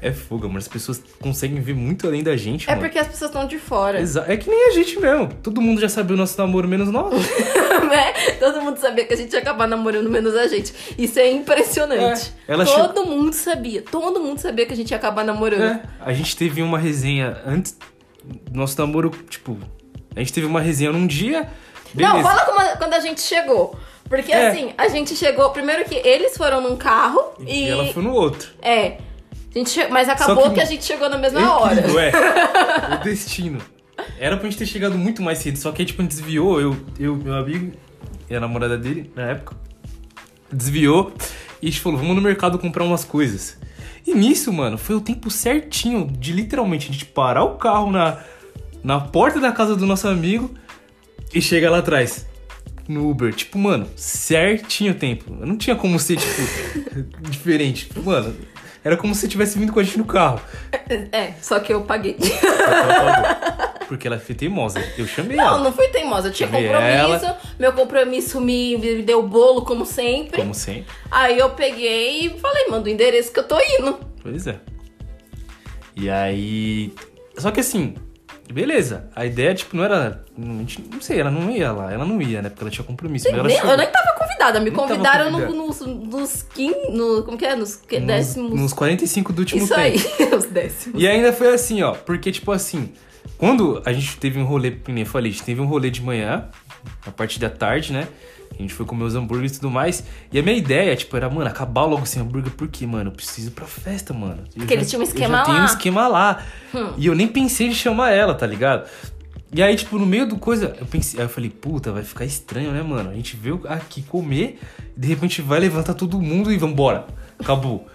É fuga, mano. As pessoas conseguem ver muito além da gente, É mano. porque as pessoas estão de fora. Exa- É que nem a gente mesmo. Todo mundo já sabia o nosso namoro, menos nós. né? Todo mundo sabia que a gente ia acabar namorando menos a gente. Isso é impressionante. É, ela todo mundo sabia. Todo mundo sabia que a gente ia acabar namorando. É. A gente teve uma resenha antes do nosso namoro, tipo... A gente teve uma resenha num dia... Beleza. Não, fala como a- quando a gente chegou. Porque É. assim, a gente chegou. Primeiro que eles foram num carro e. E ela foi no outro. É. A gente che- Mas acabou que- que... a gente chegou na mesma hora. Incrível, é. o destino. Era pra gente ter chegado muito mais cedo, só que aí, tipo, a gente desviou, eu, eu meu amigo e a namorada dele, na época, desviou e a gente falou, vamos no mercado comprar umas coisas. E nisso, mano, foi o tempo certinho de literalmente a gente parar o carro na, na porta da casa do nosso amigo e chegar lá atrás. No Uber, tipo, mano, certinho o tempo. Não tinha como ser, tipo, diferente. Tipo, mano, era como se tivesse vindo com a gente no carro. É, só que eu paguei. Ela. Porque ela foi teimosa. Eu chamei Não, ela. não fui teimosa. Eu tinha Chamei compromisso. Meu compromisso me, me deu bolo, como sempre. Como sempre. Aí eu peguei e falei, manda o endereço que eu tô indo. Pois é. E aí. Só que assim, beleza. A ideia, tipo, não era. Não, não sei, ela não ia lá. Ela não ia, né? Porque ela tinha compromisso. Ela Nem- eu nem tava convidada, me convidaram no- nos, nos quin, no, como que é? Nos que- nos, décimos. nos 45 do último Isso tempo. aí, os décimos. E ainda foi assim, ó. Porque, tipo assim, quando a gente teve um rolê, nem eu falei, a gente teve um rolê de manhã, a partir da tarde, né? A gente foi comer os hambúrgueres e tudo mais. E a minha ideia, tipo, era, mano, acabar logo sem hambúrguer, porque, mano, eu preciso ir pra festa, mano. Eu Porque eles tinham um esquema já tenho um lá. esquema lá. Hum. E eu nem pensei em chamar ela, tá ligado? E aí, tipo, no meio do coisa, eu pensei, aí eu falei, puta, vai ficar estranho, né, mano? A gente veio aqui comer, de repente vai levantar todo mundo e vambora. Acabou.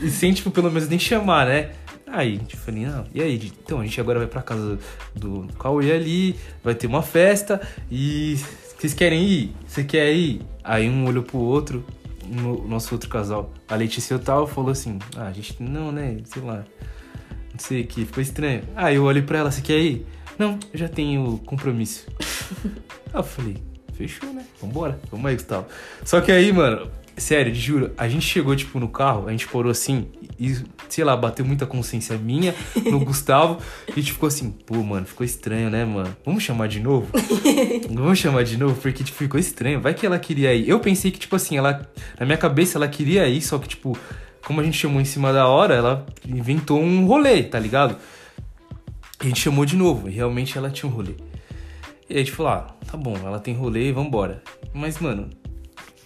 E sem, tipo, pelo menos nem chamar, né? Aí, tipo, falei, não, e aí? Então, a gente agora vai pra casa do Cauê ali, vai ter uma festa, e vocês querem ir? Você quer ir? Aí um olhou pro outro, no nosso outro casal, a Letícia e o tal, falou assim, ah, a gente, não, né, sei lá, não sei, que ficou estranho. Aí eu olhei pra ela, você quer ir? Não, eu já tenho compromisso. aí eu falei, fechou, né? Vambora, vamos aí, Gustavo. Só que aí, mano, sério, juro, a gente chegou, tipo, no carro, a gente parou assim, e, sei lá, bateu muita consciência minha no Gustavo, e a gente ficou assim, pô, mano, ficou estranho, né, mano? Vamos chamar de novo? Vamos chamar de novo, porque, tipo, ficou estranho. Vai que ela queria ir. Eu pensei que, tipo assim, ela. Na minha cabeça ela queria ir, só que, tipo, como a gente chamou em cima da hora, ela inventou um rolê, tá ligado? E a gente chamou de novo, e realmente ela tinha um rolê. E aí a gente falou, ah, tá bom, ela tem rolê, vambora. Mas, mano,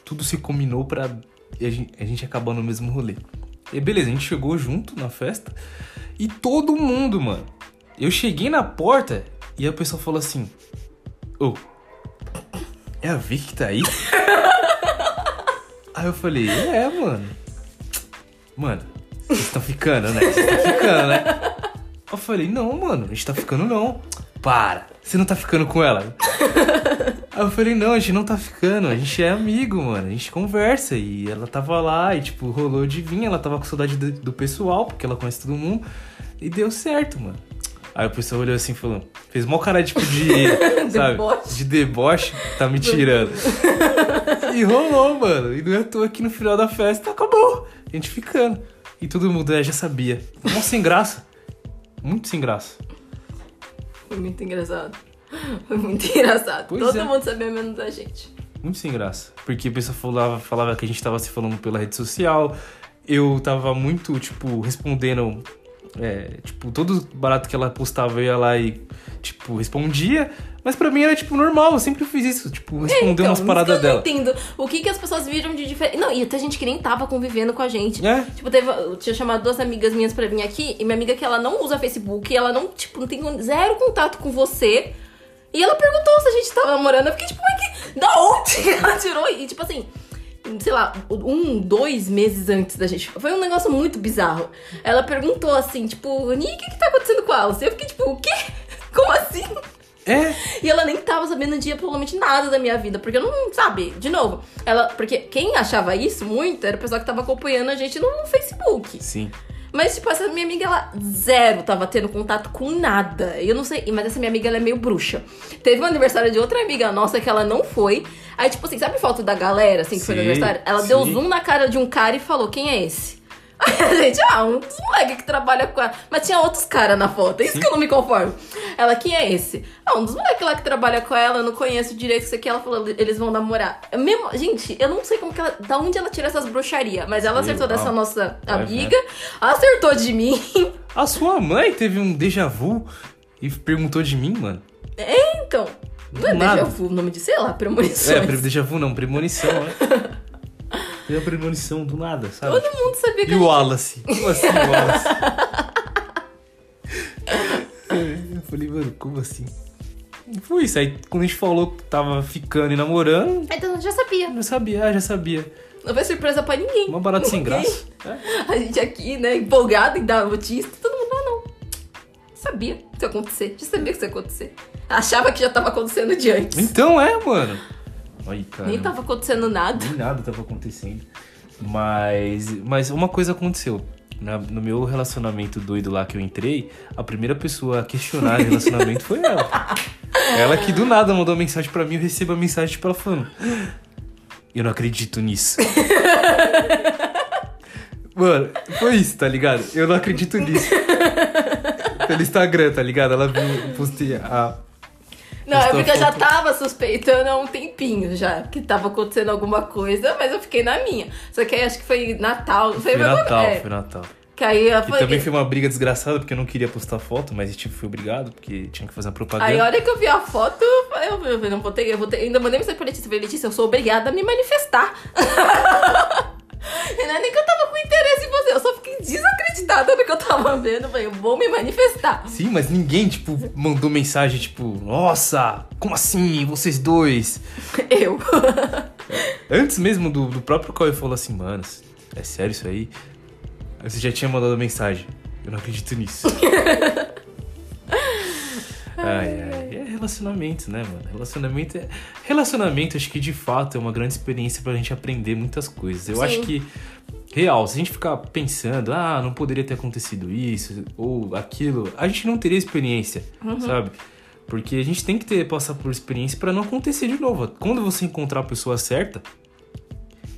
tudo se combinou pra a gente, a gente acabar no mesmo rolê. E beleza, a gente chegou junto na festa e todo mundo, mano. Eu cheguei na porta e a pessoa falou assim: Ô, é a Vicky que tá aí? aí eu falei: É, mano. Mano, vocês estão ficando, né? Vocês estão ficando, né? Eu falei: Não, mano, a gente tá ficando não. Para, você não tá ficando com ela? Aí eu falei, não, a gente não tá ficando, a gente é amigo, mano. A gente conversa. E ela tava lá e, tipo, rolou de vir. Ela tava com saudade do, do pessoal, porque ela conhece todo mundo. E deu certo, mano. Aí o pessoal olhou assim e falou, fez mó cara tipo de, sabe, Deboche. de deboche, tá me tirando. e rolou, mano. E não é à toa que no final da festa acabou. A gente ficando. E todo mundo né, já sabia. Mó sem graça. Muito sem graça. Foi muito engraçado. Foi muito engraçado. Pois Todo é. mundo sabia menos da gente. Muito sem graça. Porque a pessoa falava, falava que a gente tava se falando pela rede social. Eu tava muito, tipo, respondendo. É, tipo, todo barato que ela postava, eu ia lá e, tipo, respondia. Mas pra mim era, tipo, normal. Eu sempre fiz isso. Tipo, responder Então, umas paradas eu dela. não entendo. O que, que as pessoas viram de diferente. Não, e até gente que nem tava convivendo com a gente. É. Tipo, teve, eu tinha chamado duas amigas minhas pra vir aqui, e minha amiga que ela não usa Facebook, ela não, tipo, não tem zero contato com você. E ela perguntou se a gente tava namorando. Eu fiquei, tipo, mas que. Da onde ela tirou? E, tipo assim, sei lá, um, dois meses antes da gente. Foi um negócio muito bizarro. Ela perguntou assim, tipo, Ni, o que que tá acontecendo com a Alice? Eu fiquei, tipo, o quê? Como assim? É. E ela nem tava sabendo de absolutamente nada da minha vida. Porque eu não, sabe, de novo. Ela. Porque quem achava isso muito era o pessoal que tava acompanhando a gente no Facebook. Sim. Mas, tipo, essa minha amiga, ela zero tava tendo contato com nada. Eu não sei, mas essa minha amiga, ela é meio bruxa. Teve um aniversário de outra amiga nossa que ela não foi. Aí, tipo assim, sabe foto da galera, assim, que foi no Sim, aniversário? Ela deu sim. zoom na cara de um cara e falou, quem é esse? Aí a gente, ah, um dos moleques que trabalha com ela. Mas tinha outros caras na foto, é isso Sim. que eu não me conformo. Ela, quem é esse? Ah, um dos moleques lá que trabalha com ela, eu não conheço direito isso aqui. Ela falou, eles vão namorar. É Mesmo, gente, eu não sei como que ela, da onde ela tira essas bruxarias, mas ela acertou dessa nossa Vai amiga, acertou de mim. A sua mãe teve um déjà vu e perguntou de mim, mano. Então, não é déjà vu o nome de, sei lá, premonições. É, déjà vu não, premonição, né? Teve a premonição do nada, sabe? Todo mundo sabia que E o gente... Wallace? Como assim, o Wallace? Eu falei, mano, como assim? E Foi isso. Aí quando a gente falou que tava ficando e namorando, Então, já sabia. já sabia, ah, já sabia. Não foi surpresa pra ninguém. Uma barata sem graça. É. A gente aqui, né, empolgado em dar notícia. Todo mundo, ah, não. Sabia que isso ia acontecer. Já sabia que isso ia acontecer. Achava que já tava acontecendo de antes. Então é, mano. Cara. Nem tava acontecendo nada. Nem nada tava acontecendo. Mas, mas uma coisa aconteceu. Na- no meu relacionamento doido lá que eu entrei, a primeira pessoa a questionar o relacionamento foi ela. Ela que do nada mandou uma mensagem pra mim, eu recebo a mensagem tipo ela falando: Eu não acredito nisso. Mano, foi isso, tá ligado? Eu não acredito nisso. Pelo Instagram, tá ligado? Ela viu, postei a. Não, é porque eu já tava suspeitando há um tempinho já que tava acontecendo alguma coisa, mas eu fiquei na minha. Só que aí acho que foi Natal. Foi, Foi Natal, é, foi Natal. Que aí eu E falei. também foi uma briga desgraçada, porque eu não queria postar foto, mas tipo, fui obrigado, porque tinha que fazer uma propaganda. Aí a hora que eu vi a foto, eu falei, eu não vou ter, eu vou ter. Ainda mandei mensagem pra Letícia, eu falei, Letícia, eu sou obrigada a me manifestar. E não é nem que eu tava com interesse em você, eu só fiquei desacreditada no que eu tava vendo. Eu falei, eu vou me manifestar. Sim, mas ninguém, tipo, mandou mensagem, tipo, nossa, como assim, vocês dois? Eu. Antes mesmo do, do próprio Cauê falou assim, mano, é sério isso? Aí você já tinha mandado mensagem. Eu não acredito nisso. ai, ai. É relacionamento, né, mano? Relacionamento é. Relacionamento, acho que de fato é uma grande experiência pra gente aprender muitas coisas. Eu Sim. acho que. Real, se a gente ficar pensando, ah, não poderia ter acontecido isso ou aquilo, a gente não teria experiência, sabe? Porque a gente tem que ter passar por experiência pra não acontecer de novo. Quando você encontrar a pessoa certa,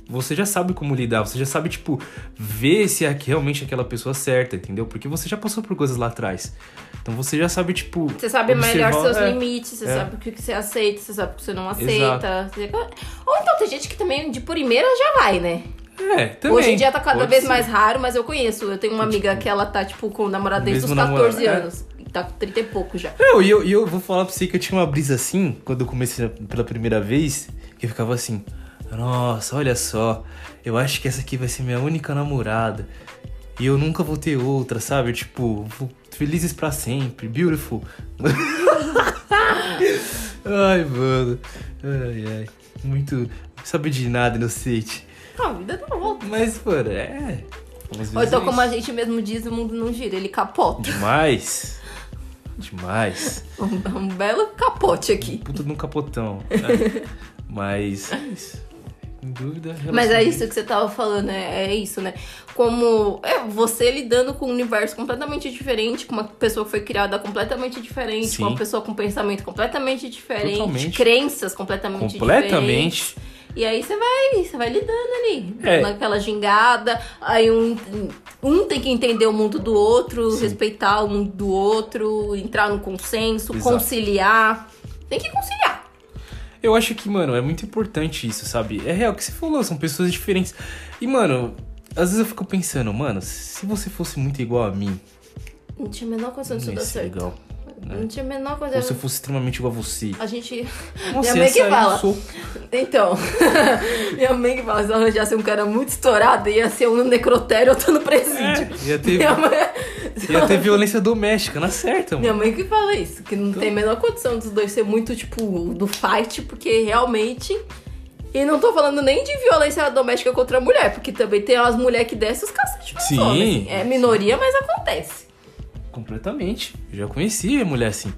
você já sabe como lidar, você já sabe, tipo, ver se é realmente aquela pessoa certa, entendeu? Porque você já passou por coisas lá atrás. Então você já sabe, tipo. Você sabe melhor observar- seus é, limites, você é. sabe o que você aceita, você sabe o que você não aceita. Você- Ou então tem gente que também de primeira já vai, né? É, também. Hoje em dia tá cada pode vez ser. mais raro, mas eu conheço. Eu tenho uma amiga que ela tá, tipo, com o namorado desde os Mesmo 14 namorado, é. anos. E tá com 30 e pouco já. Não, e eu, e eu vou falar pra você que eu tinha uma brisa assim, quando eu comecei pela primeira vez, que eu ficava assim, Nossa, olha só. Eu acho que essa aqui vai ser minha única namorada. E eu nunca vou ter outra, sabe? Tipo, vou- felizes pra sempre, beautiful. ai, mano. Ai, ai. Muito. Sabe de nada, inocente. A vida não volta. Mas, mano, é. Ou então, é como a gente mesmo diz, o mundo não gira, ele capota. Demais. Demais. Um, um belo capote aqui. Puta de um capotão. né? Mas é isso. Dúvida. Mas é isso que você tava falando, né? É isso, né? Como é você lidando com um universo completamente diferente, com uma pessoa que foi criada completamente diferente, Sim. com uma pessoa com pensamento completamente diferente, Totalmente. crenças completamente diferentes. Completamente. E aí você vai, você vai lidando ali, É. naquela gingada, aí um, um tem que entender o mundo do outro, Sim. respeitar o mundo do outro, entrar no consenso, Exato. conciliar. Tem que conciliar. Eu acho que, mano, é muito importante isso, sabe? É real que você falou, são pessoas diferentes. E, mano, às vezes eu fico pensando, mano, se você fosse muito igual a mim, Não tinha a menor condição ia dar certo. legal. Não tinha a menor coisa. Ou se eu fosse extremamente igual a você. A gente. Nossa, minha ia mãe que fala. soco. Então, minha mãe que fala, se eu arranjasse um cara muito estourado, ia ser um necrotério ou tô no presídio. É, ia ter, Minha mãe, ia ter violência doméstica, na certa, minha mano. mãe que fala isso, que não tem a menor condição dos dois ser muito, tipo, do fight, porque realmente. E não tô falando nem de violência doméstica contra a mulher, porque também tem umas mulheres que descem os cacetes Sim. homens. assim. É minoria, mas acontece. Completamente. Eu já conheci mulher assim.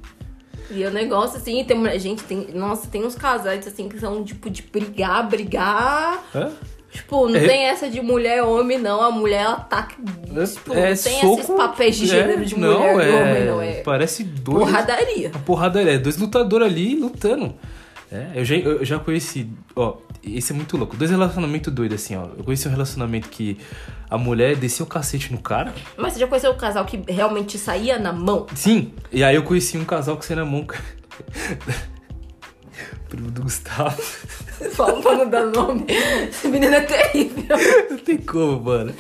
E o negócio, assim, tem mulher. Gente, tem. Nossa, tem uns casais assim que são, tipo, de brigar, brigar. Hã? Tipo, não É. tem essa de mulher e homem, não. A mulher, ela tá. Tipo, é não tem soco, esses papéis de é, gênero de não, mulher e é, homem, não. É Parece dois. porradaria. Uma porrada é dois lutadores ali lutando. É, eu já, eu já conheci, ó, esse é muito louco. Dois relacionamentos doidos, assim, ó. Eu conheci um relacionamento que a mulher desceu o cacete no cara. Mas você já conheceu o casal que realmente saía na mão? Sim, e aí eu conheci um casal que saiu na mão. Primo do Gustavo. Fala pra não dar nome. Esse menino é terrível. Não tem como, mano.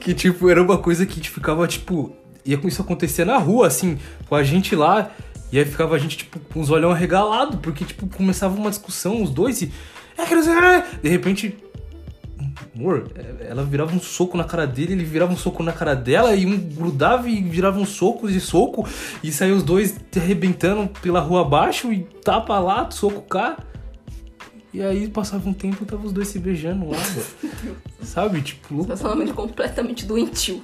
Que, tipo, era uma coisa que ficava, tipo... Ia com isso acontecer na rua, assim, com a gente lá. E aí ficava a gente, tipo, com os olhão arregalados. Porque, tipo, começava uma discussão, os dois e... É ah", De repente... Amor, é, ela virava um soco na cara dele, ele virava um soco na cara dela, e um grudava e virava um soco de soco, e saiu os dois arrebentando pela rua abaixo, e tapa lá, soco cá. E aí passava um tempo e tava os dois se beijando lá. Sabe? Tipo. Relacionamento completamente doentio.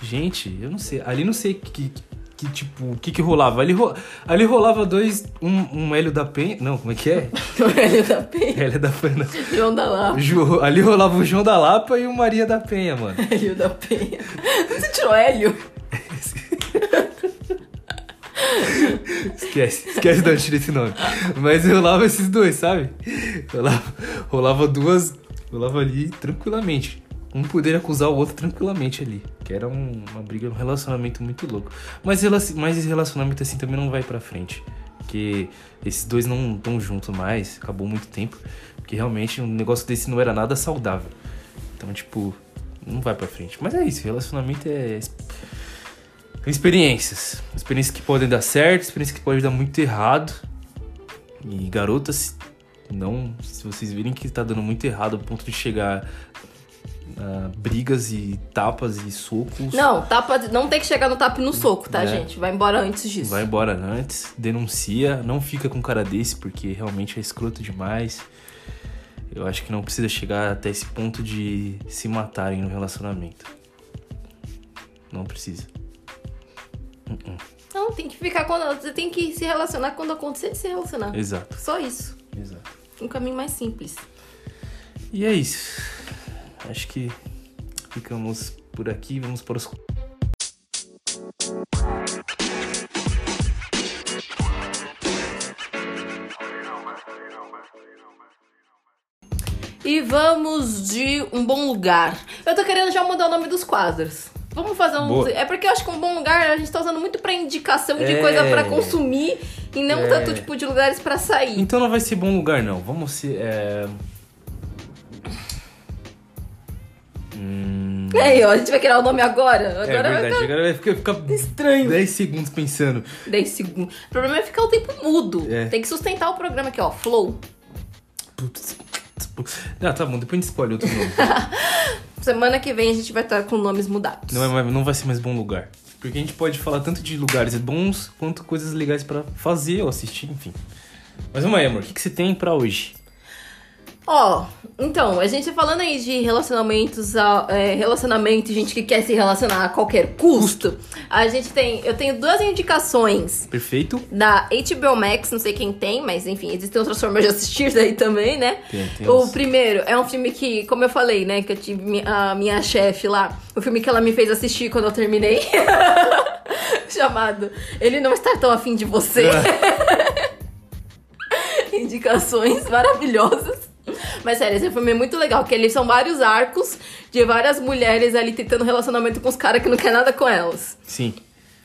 Gente, eu não sei. Ali não sei que, que tipo, o que que rolava. Ali, ro- ali rolava dois, um, um Hélio da Penha. Não, como é que é? O Hélio da Penha. Hélio da Penha. João da Lapa. Jo- ali rolava o João da Lapa e o Maria da Penha, mano. Hélio da Penha. Você tirou Hélio? Esquece, esquece de onde tirei esse nome. Mas rolava esses dois, sabe? Rolava, rolava duas. Rolava ali tranquilamente. Um poderia acusar o outro tranquilamente ali. Que era um- uma briga, um relacionamento muito louco. Mas, mas esse relacionamento assim também não vai pra frente. Porque esses dois não estão juntos mais. Acabou muito tempo. Porque realmente um negócio desse não era nada saudável. Então, tipo, não vai pra frente. Mas é isso, relacionamento é Experiências. Experiências que podem dar certo, experiências que podem dar muito errado. E garotas, não. Se vocês virem que tá dando muito errado ao ponto de chegar a brigas e tapas e socos. Não, tapa, não tem que chegar no tapa e no soco, tá, É. gente? Vai embora antes disso. Vai embora antes, denuncia, não fica com cara desse, porque realmente é escroto demais. Eu acho que não precisa chegar até esse ponto de se matarem no relacionamento. Não precisa. Uh-uh. Não, tem que ficar quando. Você tem que se relacionar quando acontecer se relacionar. Exato, Só isso. exato. Um caminho mais simples. E é isso. Acho que ficamos por aqui. Vamos para os. E vamos de um bom lugar. Eu tô querendo já mudar o nome dos quadros. Vamos fazer um. Boa. É porque eu acho que um bom lugar a gente tá usando muito pra indicação de É. coisa pra consumir e não É. tanto tipo de lugares pra sair. Então não vai ser bom lugar, não. Vamos ser. É... Hum... E aí, ó, a gente vai criar o nome agora? Agora é vai verdade, agora vai ficar, ficar estranho. 10 segundos pensando. 10 segundos. O problema é ficar o tempo mudo. É. Tem que sustentar o programa aqui, ó. Flow. Putz, Ah, tá bom, depois a gente escolhe outro nome. Semana que vem a gente vai estar com nomes mudados. não, é, não vai ser mais bom lugar. Porque a gente pode falar tanto de lugares bons quanto coisas legais pra fazer ou assistir, enfim. Mas vamos aí, amor, o que, que você tem pra hoje? Ó, então, a gente falando aí de relacionamentos, é, relacionamento, gente que quer se relacionar a qualquer custo. A gente tem, eu tenho duas indicações Perfeito? da HBO Max, não sei quem tem, mas enfim, existem outras formas de assistir daí também, né? Tem, tem o primeiro é um filme que, como eu falei, né, que eu tive a minha chefe lá, o filme que ela me fez assistir quando eu terminei. Chamado Ele Não Está Tão Afim de Você. Indicações maravilhosas. Mas sério, esse filme é muito legal, porque eles são vários arcos de várias mulheres ali tentando relacionamento com os caras que não quer nada com elas. Sim.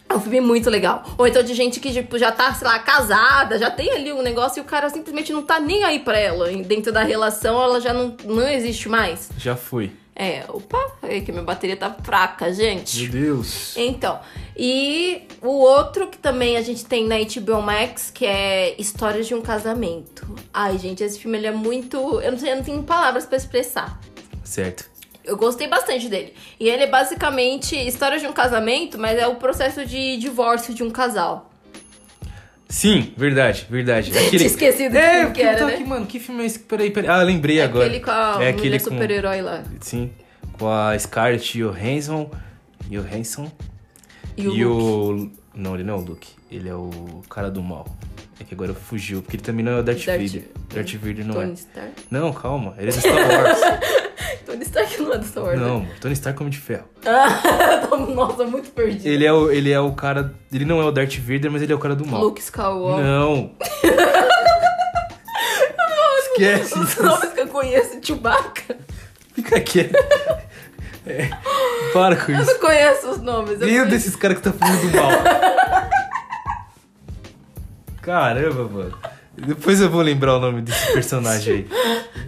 É um filme muito legal. Ou então de gente que tipo, já tá, sei lá, casada, já tem ali um negócio e o cara simplesmente não tá nem aí pra ela. Dentro da relação, ela já não, não existe mais. Já foi. É, opa, é que minha bateria tá fraca, gente. Meu Deus. Então, e o outro que também a gente tem na HBO Max, que é Histórias de um Casamento. Ai, gente, esse filme ele é muito. Eu não sei, eu não tenho palavras pra expressar. Certo. Eu gostei bastante dele. E ele é basicamente história de um casamento, mas é o processo de divórcio de um casal. Sim, verdade, verdade. Tinha esquecido que é, filme que era, tô né? aqui, mano, que filme é esse? Peraí, peraí. Ah, lembrei agora. Aquele com a é aquele com... super-herói lá. Sim, com a Scarlett Johansson. Johansson. E o E Luke. o... Não, ele não é o Luke. Ele é o cara do mal. É que agora fugiu, porque ele também não é o Darth, Darth- Vader. Darth Vader não Tony é. Stark. Não, calma. Ele é do Star Wars. Tony Stark não é do Star Wars. não, né? Tony Stark como de ferro. Nossa, muito perdido. Ele é, o, ele é o cara... Ele não é o Darth Vader, mas ele é o cara do mal. Luke Skywalker. Não. Esquece Os nomes que eu conheço, Chewbacca. Fica quieto. É, para com Eu isso. não conheço os nomes. Eu Nenhum conheço- desses caras que tá falando do mal. Caramba, mano. Depois eu vou lembrar o nome desse personagem aí.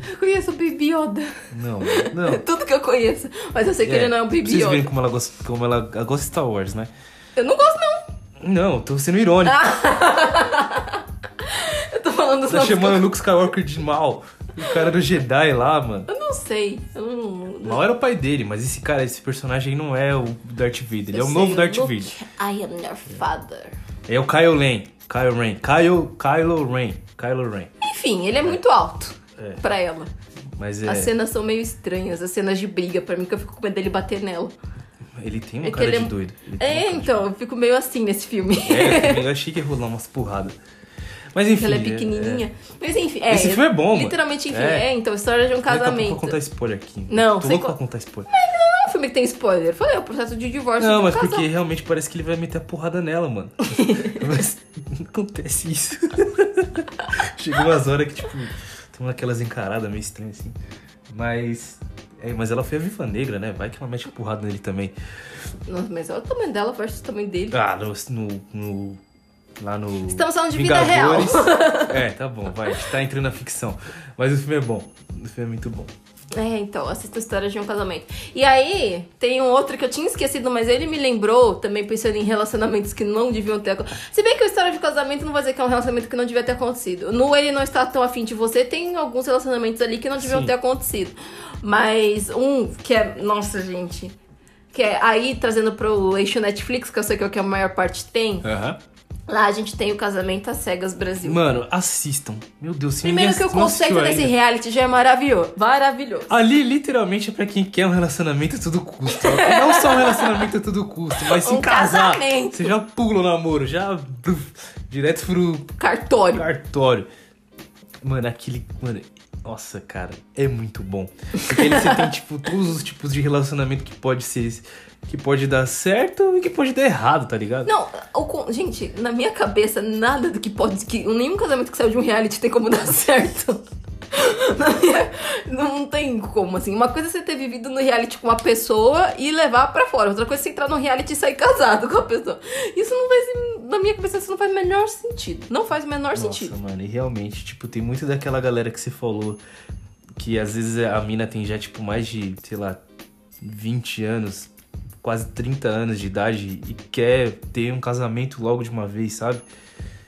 Eu conheço o Baby Yoda. Não, É não. tudo que eu conheço. Mas eu sei que ele não é um Baby Vocês verem Yoda. como ela gosta, como ela gosta de Star Wars, né? Eu não gosto, não. Não, tô sendo irônico. Eu tô falando tá nomes. que chamando o Luke Skywalker de mal. O cara do Jedi lá, mano. Eu... não sei. Eu não... não- Mal era o pai dele, mas esse cara, esse personagem não é o Darth Vader. Ele é eu o sei, novo Darth Luke, Vader. I am your father. É o Kylo Ren. Kylo Ren. Kylo, Kylo Ren. Kylo Ren. Enfim, ele é muito alto É. pra ela. Mas é. As cenas são meio estranhas, as cenas de briga, pra mim, que eu fico com medo dele bater nela. Ele tem uma É cara ele de é- doido. Ele É, de então, eu fico meio assim nesse filme. É, eu achei que ia rolar umas porradas. Mas enfim. Ela é pequenininha. Mas enfim, é. Esse filme é bom, mano. Literalmente, enfim, É. é. então, história de um É. Pouco eu casamento. vou contar spoiler aqui. Não, Tô louco co- pra contar spoiler. Não é um filme que tem spoiler. É o processo de divórcio Não, um mas porque realmente parece que ele vai meter a porrada nela, mano. mas não acontece isso. Chegou umas horas que, tipo, tem uma daquelas encaradas meio estranhas assim. Mas. É, mas ela foi a viva negra, né? Vai que ela mete a porrada nele também. Nossa, mas olha o tamanho dela versus o tamanho dele. Ah, no. no, no- lá no. Estamos falando de vida real. é, tá bom, vai. A gente tá entrando na ficção. Mas o filme é bom. O filme é muito bom. É, então, assista História de um Casamento. E aí, tem um outro que eu tinha esquecido, mas ele me lembrou, também pensando em relacionamentos que não deviam ter acontecido. Se bem que a História de Casamento não vai dizer que é um relacionamento que não devia ter acontecido. No Ele Não Está Tão Afim de Você, tem alguns relacionamentos ali que não deviam Sim. ter acontecido. Mas um que é... Nossa, gente... Que é aí, trazendo pro eixo Netflix, que eu sei que é o que a maior parte tem. Aham. Lá a gente tem o Casamento às Cegas Brasil. Mano, assistam. Meu Deus, se Primeiro que o conceito desse ainda. reality já é maravilhoso. Maravilhoso. Ali, literalmente, é pra quem quer um relacionamento a todo custo. Não só um relacionamento a todo custo, mas Um casar. casamento. Você já pula o namoro, já direto pro Cartório. cartório. Mano, aquele. Mano, nossa, cara, é muito bom. Porque ali você tem, tipo, todos os tipos de relacionamento que pode ser. Que pode dar certo e que pode dar errado, tá ligado? Não, o gente, na minha cabeça, nada do que pode. Que, nenhum casamento que saiu de um reality tem como dar certo. Não tem como, assim. Uma coisa é você ter vivido no reality com uma pessoa e levar pra fora. Outra coisa é você entrar no reality e sair casado com a pessoa. Isso não faz. Na minha cabeça, isso não faz o menor sentido. Não faz o menor Nossa, sentido. mano, e realmente, tipo, tem muito daquela galera que você falou que às vezes a mina tem já, tipo, mais de, sei lá, 20 anos, quase 30 anos de idade e quer ter um casamento logo de uma vez, sabe?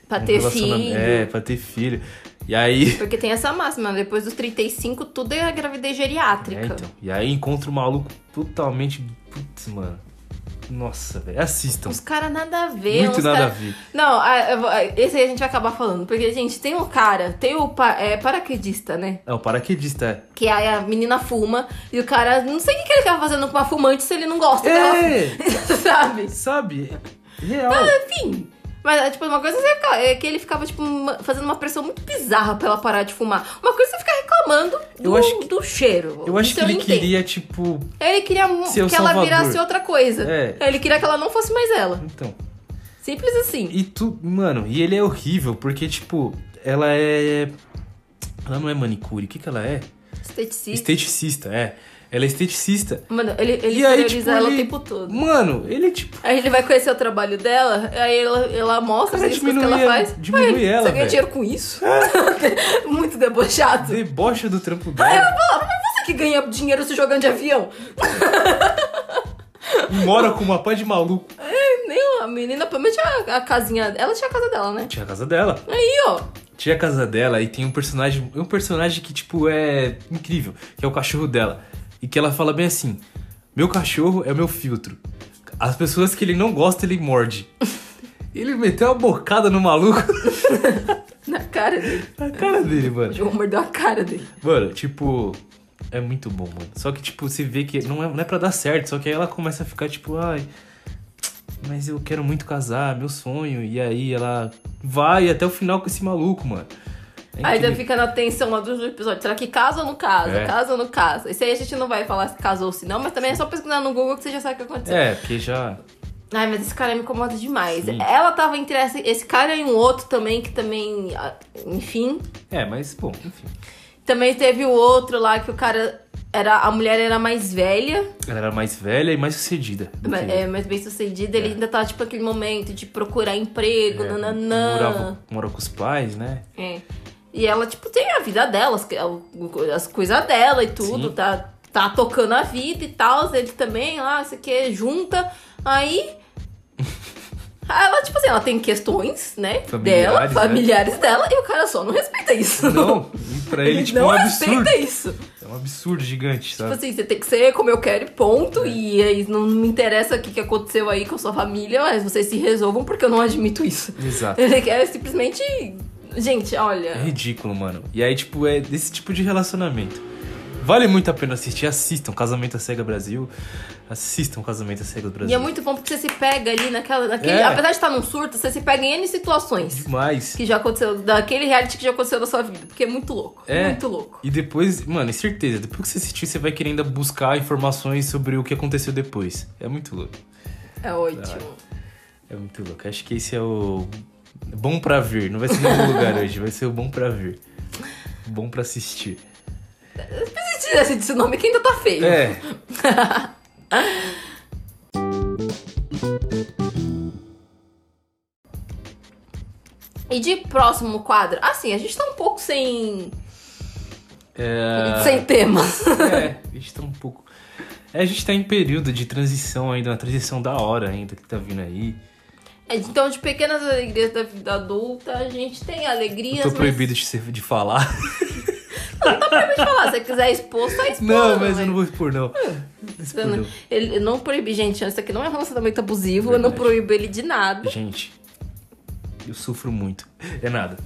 Pra Um ter filho. É, pra ter filho. E aí. Porque tem essa máxima, depois dos 35, tudo é gravidez geriátrica. É, então. E aí encontra um maluco totalmente. Putz, mano. Nossa, velho. Assistam. Os caras nada a ver. Muito nada cara- a ver. Não, a- vou- esse aí a gente vai acabar falando. Porque, gente, tem o cara, tem o pa- é, paraquedista, né? É o paraquedista. é. Que aí a menina fuma e o cara, não sei o que ele tava fazendo com uma fumante se ele não gosta dela. É! Sabe? Sabe? Real. Enfim. Mas, é, tipo, uma coisa é que ele ficava, tipo, uma- fazendo uma pressão muito bizarra pra ela parar de fumar. Uma coisa é você ficar reclamando do, que- do cheiro. Eu acho que ele entendo. queria, tipo. Ele queria que ela salvador. virasse outra coisa. É. Ele queria que ela não fosse mais ela. Então. Simples assim. E tu. Mano, e ele é horrível, porque, tipo, ela é. Ela não é manicure. O que, que ela é? Esteticista. Esteticista, é. Ela é esteticista. Mano, ele, ele e aí, tipo, ela ele... o tempo todo. Mano, ele, tipo. Aí ele vai conhecer o trabalho dela, aí ela, ela mostra as coisas que ela faz. diminui Ué, ela, Você ganha dinheiro com isso? Muito debochado. Debocha do trampo dela. Você que ganha dinheiro se jogando de avião. mora com uma pá de maluco. Nem a menina, pelo menos tinha a casinha. Ela tinha a casa dela, né? Tinha a casa dela. Aí, ó. Tinha a casa dela e tem um personagem. Um personagem que, tipo, é incrível, que é o cachorro dela. E que ela fala bem assim: Meu cachorro é o meu filtro. As pessoas que ele não gosta, ele morde. Ele meteu uma bocada no maluco Na cara dele. na cara dele, O mano. João mordeu a cara dele. Mano, tipo. É muito bom, mano. Só que, tipo, você vê que não é, não é pra dar certo. Só que aí ela começa a ficar, tipo, ai. Mas eu quero muito casar, meu sonho. E aí ela vai até o final com esse maluco, mano. É incrível. fica na tensão lá dos episódios. Será que casa ou não casa? É. Casa ou não casa? Isso aí a gente não vai falar se casou ou se não, mas também é só pesquisar no Google que você já sabe o que aconteceu. É, porque já. Ai, mas esse cara me incomoda demais. Sim. Ela tava entre esse, esse cara e um outro também, que também. ah, Enfim. É, mas, bom, enfim. Também teve o outro lá que o cara. Era, a mulher era mais velha, Ela era mais velha e mais sucedida. mas, é, mais bem sucedida. Ele ainda tava, tipo, aquele momento de procurar emprego, É, nananã. Morava, mora com os pais, né? É. E ela, tipo, tem a vida dela, as, as coisas dela e tudo, Sim. tá, tá tocando a vida e tal. Ele também, lá, isso aqui, junta. Aí. Ela, tipo assim, ela tem questões, né? Familiares, dela, né? familiares dela, e o cara só não respeita isso. Não, pra ele, tipo, é não um absurdo. respeita isso. É um absurdo gigante, Tipo sabe? assim, você tem que ser como eu quero e ponto. É. E aí não me interessa o que, que aconteceu aí com a sua família, mas vocês se resolvam porque eu não admito isso. Exato. Ele quer simplesmente. Gente, olha. É ridículo, mano. E aí, tipo, é desse tipo de relacionamento. Vale muito a pena assistir. Assistam Casamento a Cega Brasil. Assistam Casamento a Cega Brasil. E é muito bom porque você se pega ali naquela. Naquele, É. Apesar de estar num surto, você se pega em N situações Demais. que já aconteceu, daquele reality que já aconteceu na sua vida. Porque é muito louco. É. Muito louco. E depois, mano, é certeza, depois que você assistir, você vai querer ainda buscar informações sobre o que aconteceu depois. É muito louco. É ótimo. É muito louco. Acho que esse é o bom pra ver. Não vai ser nenhum lugar hoje, vai ser o bom pra ver. Bom pra assistir. Se tivesse esse nome que ainda tá feio. É. E de próximo quadro, assim, a gente tá um pouco sem. É. sem tema. É, a gente tá um pouco. É, a gente tá em período de transição ainda, uma transição da hora ainda que tá vindo aí. Então, de pequenas alegrias da vida adulta, a gente tem alegrias. Eu tô mas- proibido de, ser, de falar. Não tá proibido de falar. Se você quiser expor, só expor. Não, mas vai. eu não vou expor, não. Expor, não. Ele eu não proíbe, gente, isso aqui não é relacionamento abusivo, eu não Verdade. proíbo ele de nada. Gente, eu sofro muito. É nada.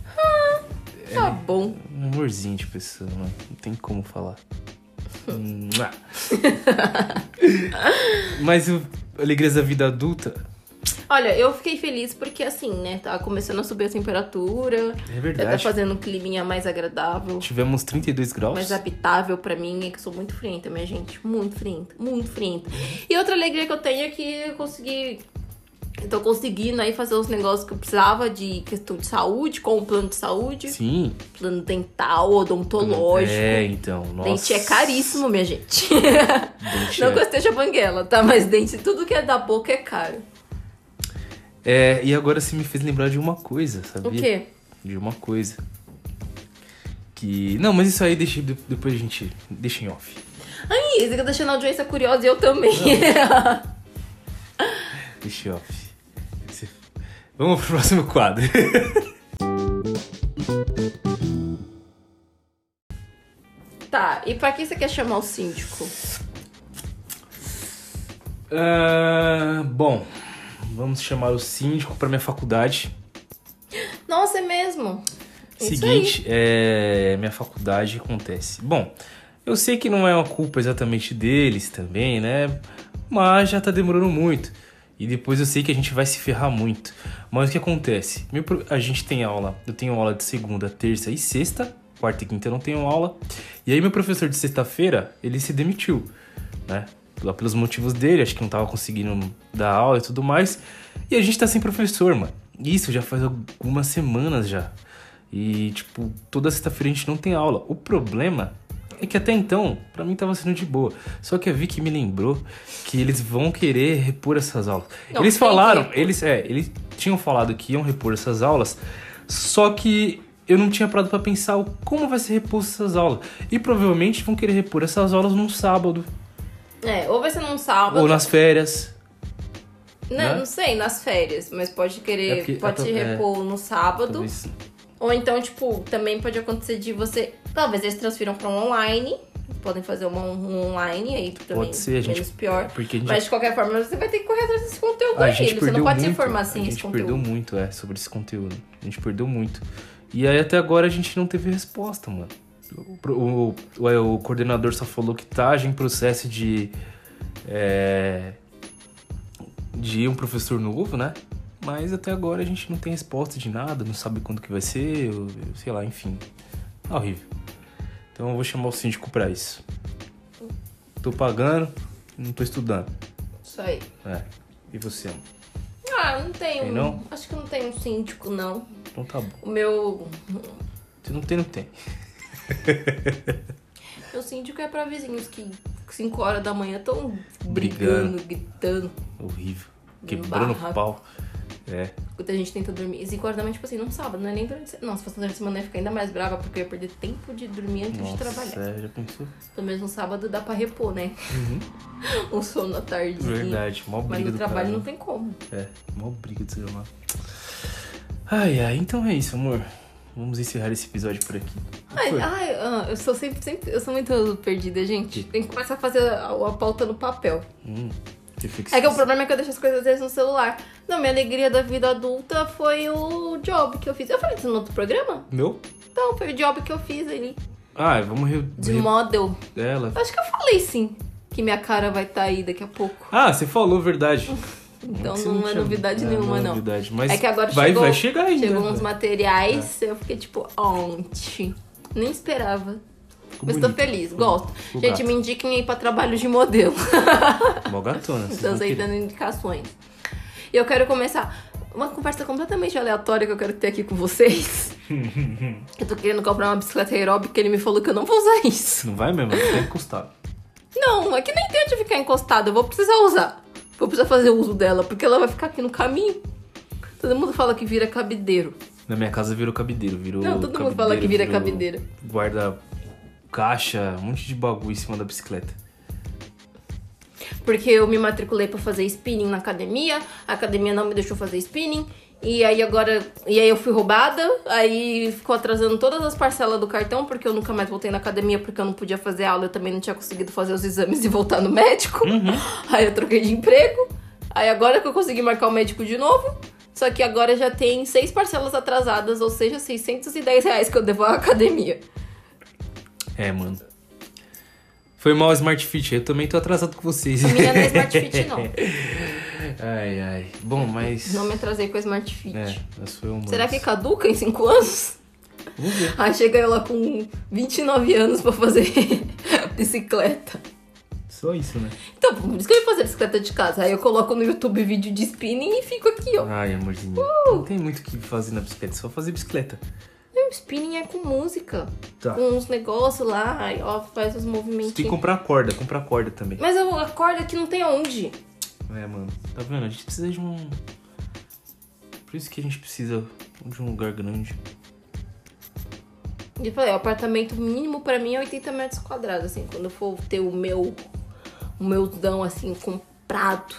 Tá bom. Um amorzinho de pessoa, mano. Não tem como falar. Mas o Alegrias da Vida Adulta, Olha, eu fiquei feliz porque assim, né? Tá começando a subir a temperatura. é Já tá verdade. fazendo um climinha mais agradável. Tivemos 32 graus. Mais habitável pra mim, é que eu sou muito frienta, minha gente. Muito frienta, muito frienta. E outra alegria que eu tenho é que eu consegui. Eu tô conseguindo aí fazer os negócios que eu precisava de questão de saúde, com o plano de saúde, Sim. plano dental, odontológico. É, então. Nossa. Dente é caríssimo, minha gente. Dente Não é- que eu esteja banguela, tá? Mas dente, tudo que é da boca é caro. É, e agora você me fez lembrar de uma coisa, sabia? O quê? De uma coisa. Que. Não, mas isso aí deixa, depois a gente. Deixa em off. Ai, você tá deixando a audiência curiosa e eu também. Deixa em off. Vamos pro próximo quadro. Tá, e pra que você quer chamar o síndico? Ah, bom, vamos chamar o síndico pra minha faculdade. Nossa, é mesmo? Seguinte, é, minha faculdade acontece. Bom, eu sei que não é uma culpa exatamente deles também, né? Mas já tá demorando muito. E depois eu sei que a gente vai se ferrar muito. Mas o que acontece? Meu a gente tem aula, eu tenho aula de segunda, terça e sexta. Quarta e quinta eu não tenho aula. E aí meu professor de sexta-feira, ele se demitiu, né? Lá pelos motivos dele, acho que não tava conseguindo dar aula e tudo mais. E a gente tá sem professor, mano. Isso já faz algumas semanas já. E, tipo, toda sexta-feira a gente não tem aula. O problema é que até então, pra mim tava sendo de boa. Só que a Vicky me lembrou que eles vão querer repor essas aulas. Não, eles falaram, eles, é, eles tinham falado que iam repor essas aulas, só que eu não tinha parado pra pensar como vai ser reposto essas aulas. E provavelmente vão querer repor essas aulas num sábado É, ou vai ser num sábado. ou nas férias. Não, né? não sei, nas férias, mas pode querer, É porque- pode é, repor no sábado. Ou então, tipo, também pode acontecer de você. Talvez eles transfiram pra um online. Podem fazer uma, um online aí também. Pode ser, a gente- Menos pior. Porque a gente Mas de qualquer forma, você vai ter que correr atrás desse conteúdo A aí. gente Você não pode muito, se informar sem A esse gente perdeu muito, é, sobre esse conteúdo. A gente perdeu muito. E aí até agora a gente não teve resposta, mano. O, o, o, é, o coordenador só falou que tá em processo de. É, de um professor novo, né? Mas até agora a gente não tem resposta de nada, não sabe quando que vai ser, ou- sei lá, enfim. Tá horrível. Então eu vou chamar o síndico pra isso. Tô pagando, não tô estudando. Isso aí. É. E você, amor? Ah, não tenho. Tem não? Acho que não tem um síndico, não. Então tá bom. O meu. Se não tem, não tem. Meu síndico é pra vizinhos que 5 horas da manhã estão Brigando. brigando, gritando. Horrível. No Quebrando o pau. É. Quando a gente tenta dormir. E 5 horas da manhã, tipo assim, num sábado, não é nem durante. Não, se fosse durante a semana eu ia ficar ainda mais brava, porque eu ia perder tempo de dormir antes de Nossa, trabalhar. é, já pensou? Pelo menos no sábado dá pra repor, né? um sono à tarde. Verdade, mó Mas briga no do trabalho cara. não tem como. É, mó briga do ser humano. Ai, ai, então é isso, amor. Vamos encerrar esse episódio por aqui. Ai, ai, ah, eu sou sempre, sempre. Eu sou muito perdida, gente. Tem que começar a fazer a, a pauta no papel. Hum, É que o problema é que eu deixo as coisas às vezes no celular. Não, minha alegria da vida adulta foi o job que eu fiz. Eu falei isso no outro programa? Meu? Então, foi o job que eu fiz ali. Ah, vamos re... De model. Ela. Acho que eu falei sim. Que minha cara vai estar aí daqui a pouco. Ah, você falou, verdade. Então Você não, é novidade É, nenhuma, é não. novidade, mas É que agora vai, chegou, vai chegar ainda. chegou uns materiais, eu fiquei tipo, ontem. Nem esperava. Ficou Mas tô bonito. feliz, Ficou- gosto. Gente, gato. me indiquem aí pra trabalho de modelo. Mó gatona. Estamos aí dando indicações. E eu quero começar uma conversa completamente aleatória que eu quero ter aqui com vocês. eu tô querendo comprar uma bicicleta aeróbica e ele me falou que eu não vou usar isso. Não vai mesmo? Fica encostado. Não, é que nem tem onde ficar encostado, eu vou precisar usar. Vou precisar fazer uso dela, porque ela vai ficar aqui no caminho. Todo mundo fala que vira cabideiro. Na minha casa virou cabideiro, virou. Não, todo mundo fala que vira cabideira. Guarda caixa, um monte de bagulho em cima da bicicleta. Porque eu me matriculei pra fazer spinning na academia, a academia não me deixou fazer spinning. E aí agora. E aí eu fui roubada, aí ficou atrasando todas as parcelas do cartão, porque eu nunca mais voltei na academia, porque eu não podia fazer aula, eu também não tinha conseguido fazer os exames e voltar no médico. Aí eu troquei de emprego. Aí agora que eu consegui marcar o médico de novo. Só que agora já tem seis parcelas atrasadas, ou seja, 610 reais que eu devo à academia. É, mano. Foi mal Smart Fit, eu também tô atrasado com vocês. A minha não é Smart Fit, não. Ai, ai. Bom, mas. Não me atrasei com a Smart Fit. É, as foi uma. Será que caduca em 5 anos? Vamos ver. Aí chega ela com 29 anos pra fazer bicicleta. Só isso, né? Então, por isso que eu ia fazer bicicleta de casa. Aí eu coloco no YouTube vídeo de spinning e fico aqui, ó. Ai, amorzinho. Uh! Não tem muito o que fazer na bicicleta, só fazer bicicleta. E o spinning é com música. Tá. Com uns negócios lá, aí ó, faz os Você tem que comprar corda, comprar corda também. Mas eu acordo que não tem onde. É, mano. Tá vendo? A gente precisa de um. Por isso que a gente precisa de um lugar grande. E eu falei, o apartamento mínimo pra mim é 80 metros quadrados, assim. Quando eu for ter o meu, o meuzão, assim, comprado,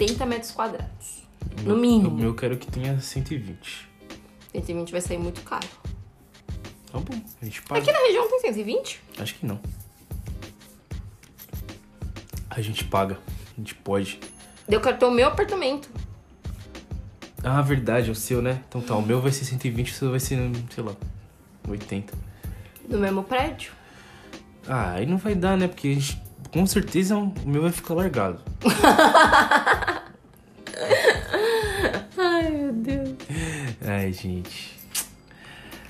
80 metros quadrados. O No meu- mínimo. O meu eu quero que tenha 120. 120 vai sair muito caro. Tá bom, a gente paga. Aqui na região tem 120? Acho que não. A gente paga. A gente pode. Eu quero ter o meu apartamento. Ah, verdade, é o seu, né? Então tá, o meu vai ser 120, o seu vai ser, sei lá, 80. No mesmo prédio? Ah, aí não vai dar, né? Porque a gente, com certeza o meu vai ficar largado. Ai, meu Deus. Ai, gente.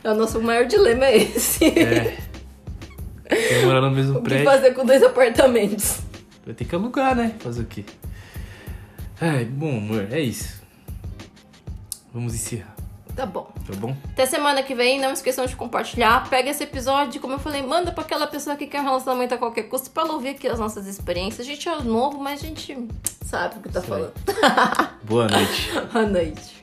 É o nosso maior dilema é esse. É. Quer morar no mesmo o que prédio. fazer com dois apartamentos? Vai ter que alugar, né? Fazer o quê? Ai, bom, amor, é isso. Vamos encerrar, Tá bom. tá bom? Até semana que vem, não esqueçam de compartilhar. Pega esse episódio, como eu falei, manda pra aquela pessoa que quer um relacionamento a qualquer custo pra ela ouvir aqui as nossas experiências. A gente é novo, mas a gente sabe o que tá aí. falando. Boa noite. Boa noite.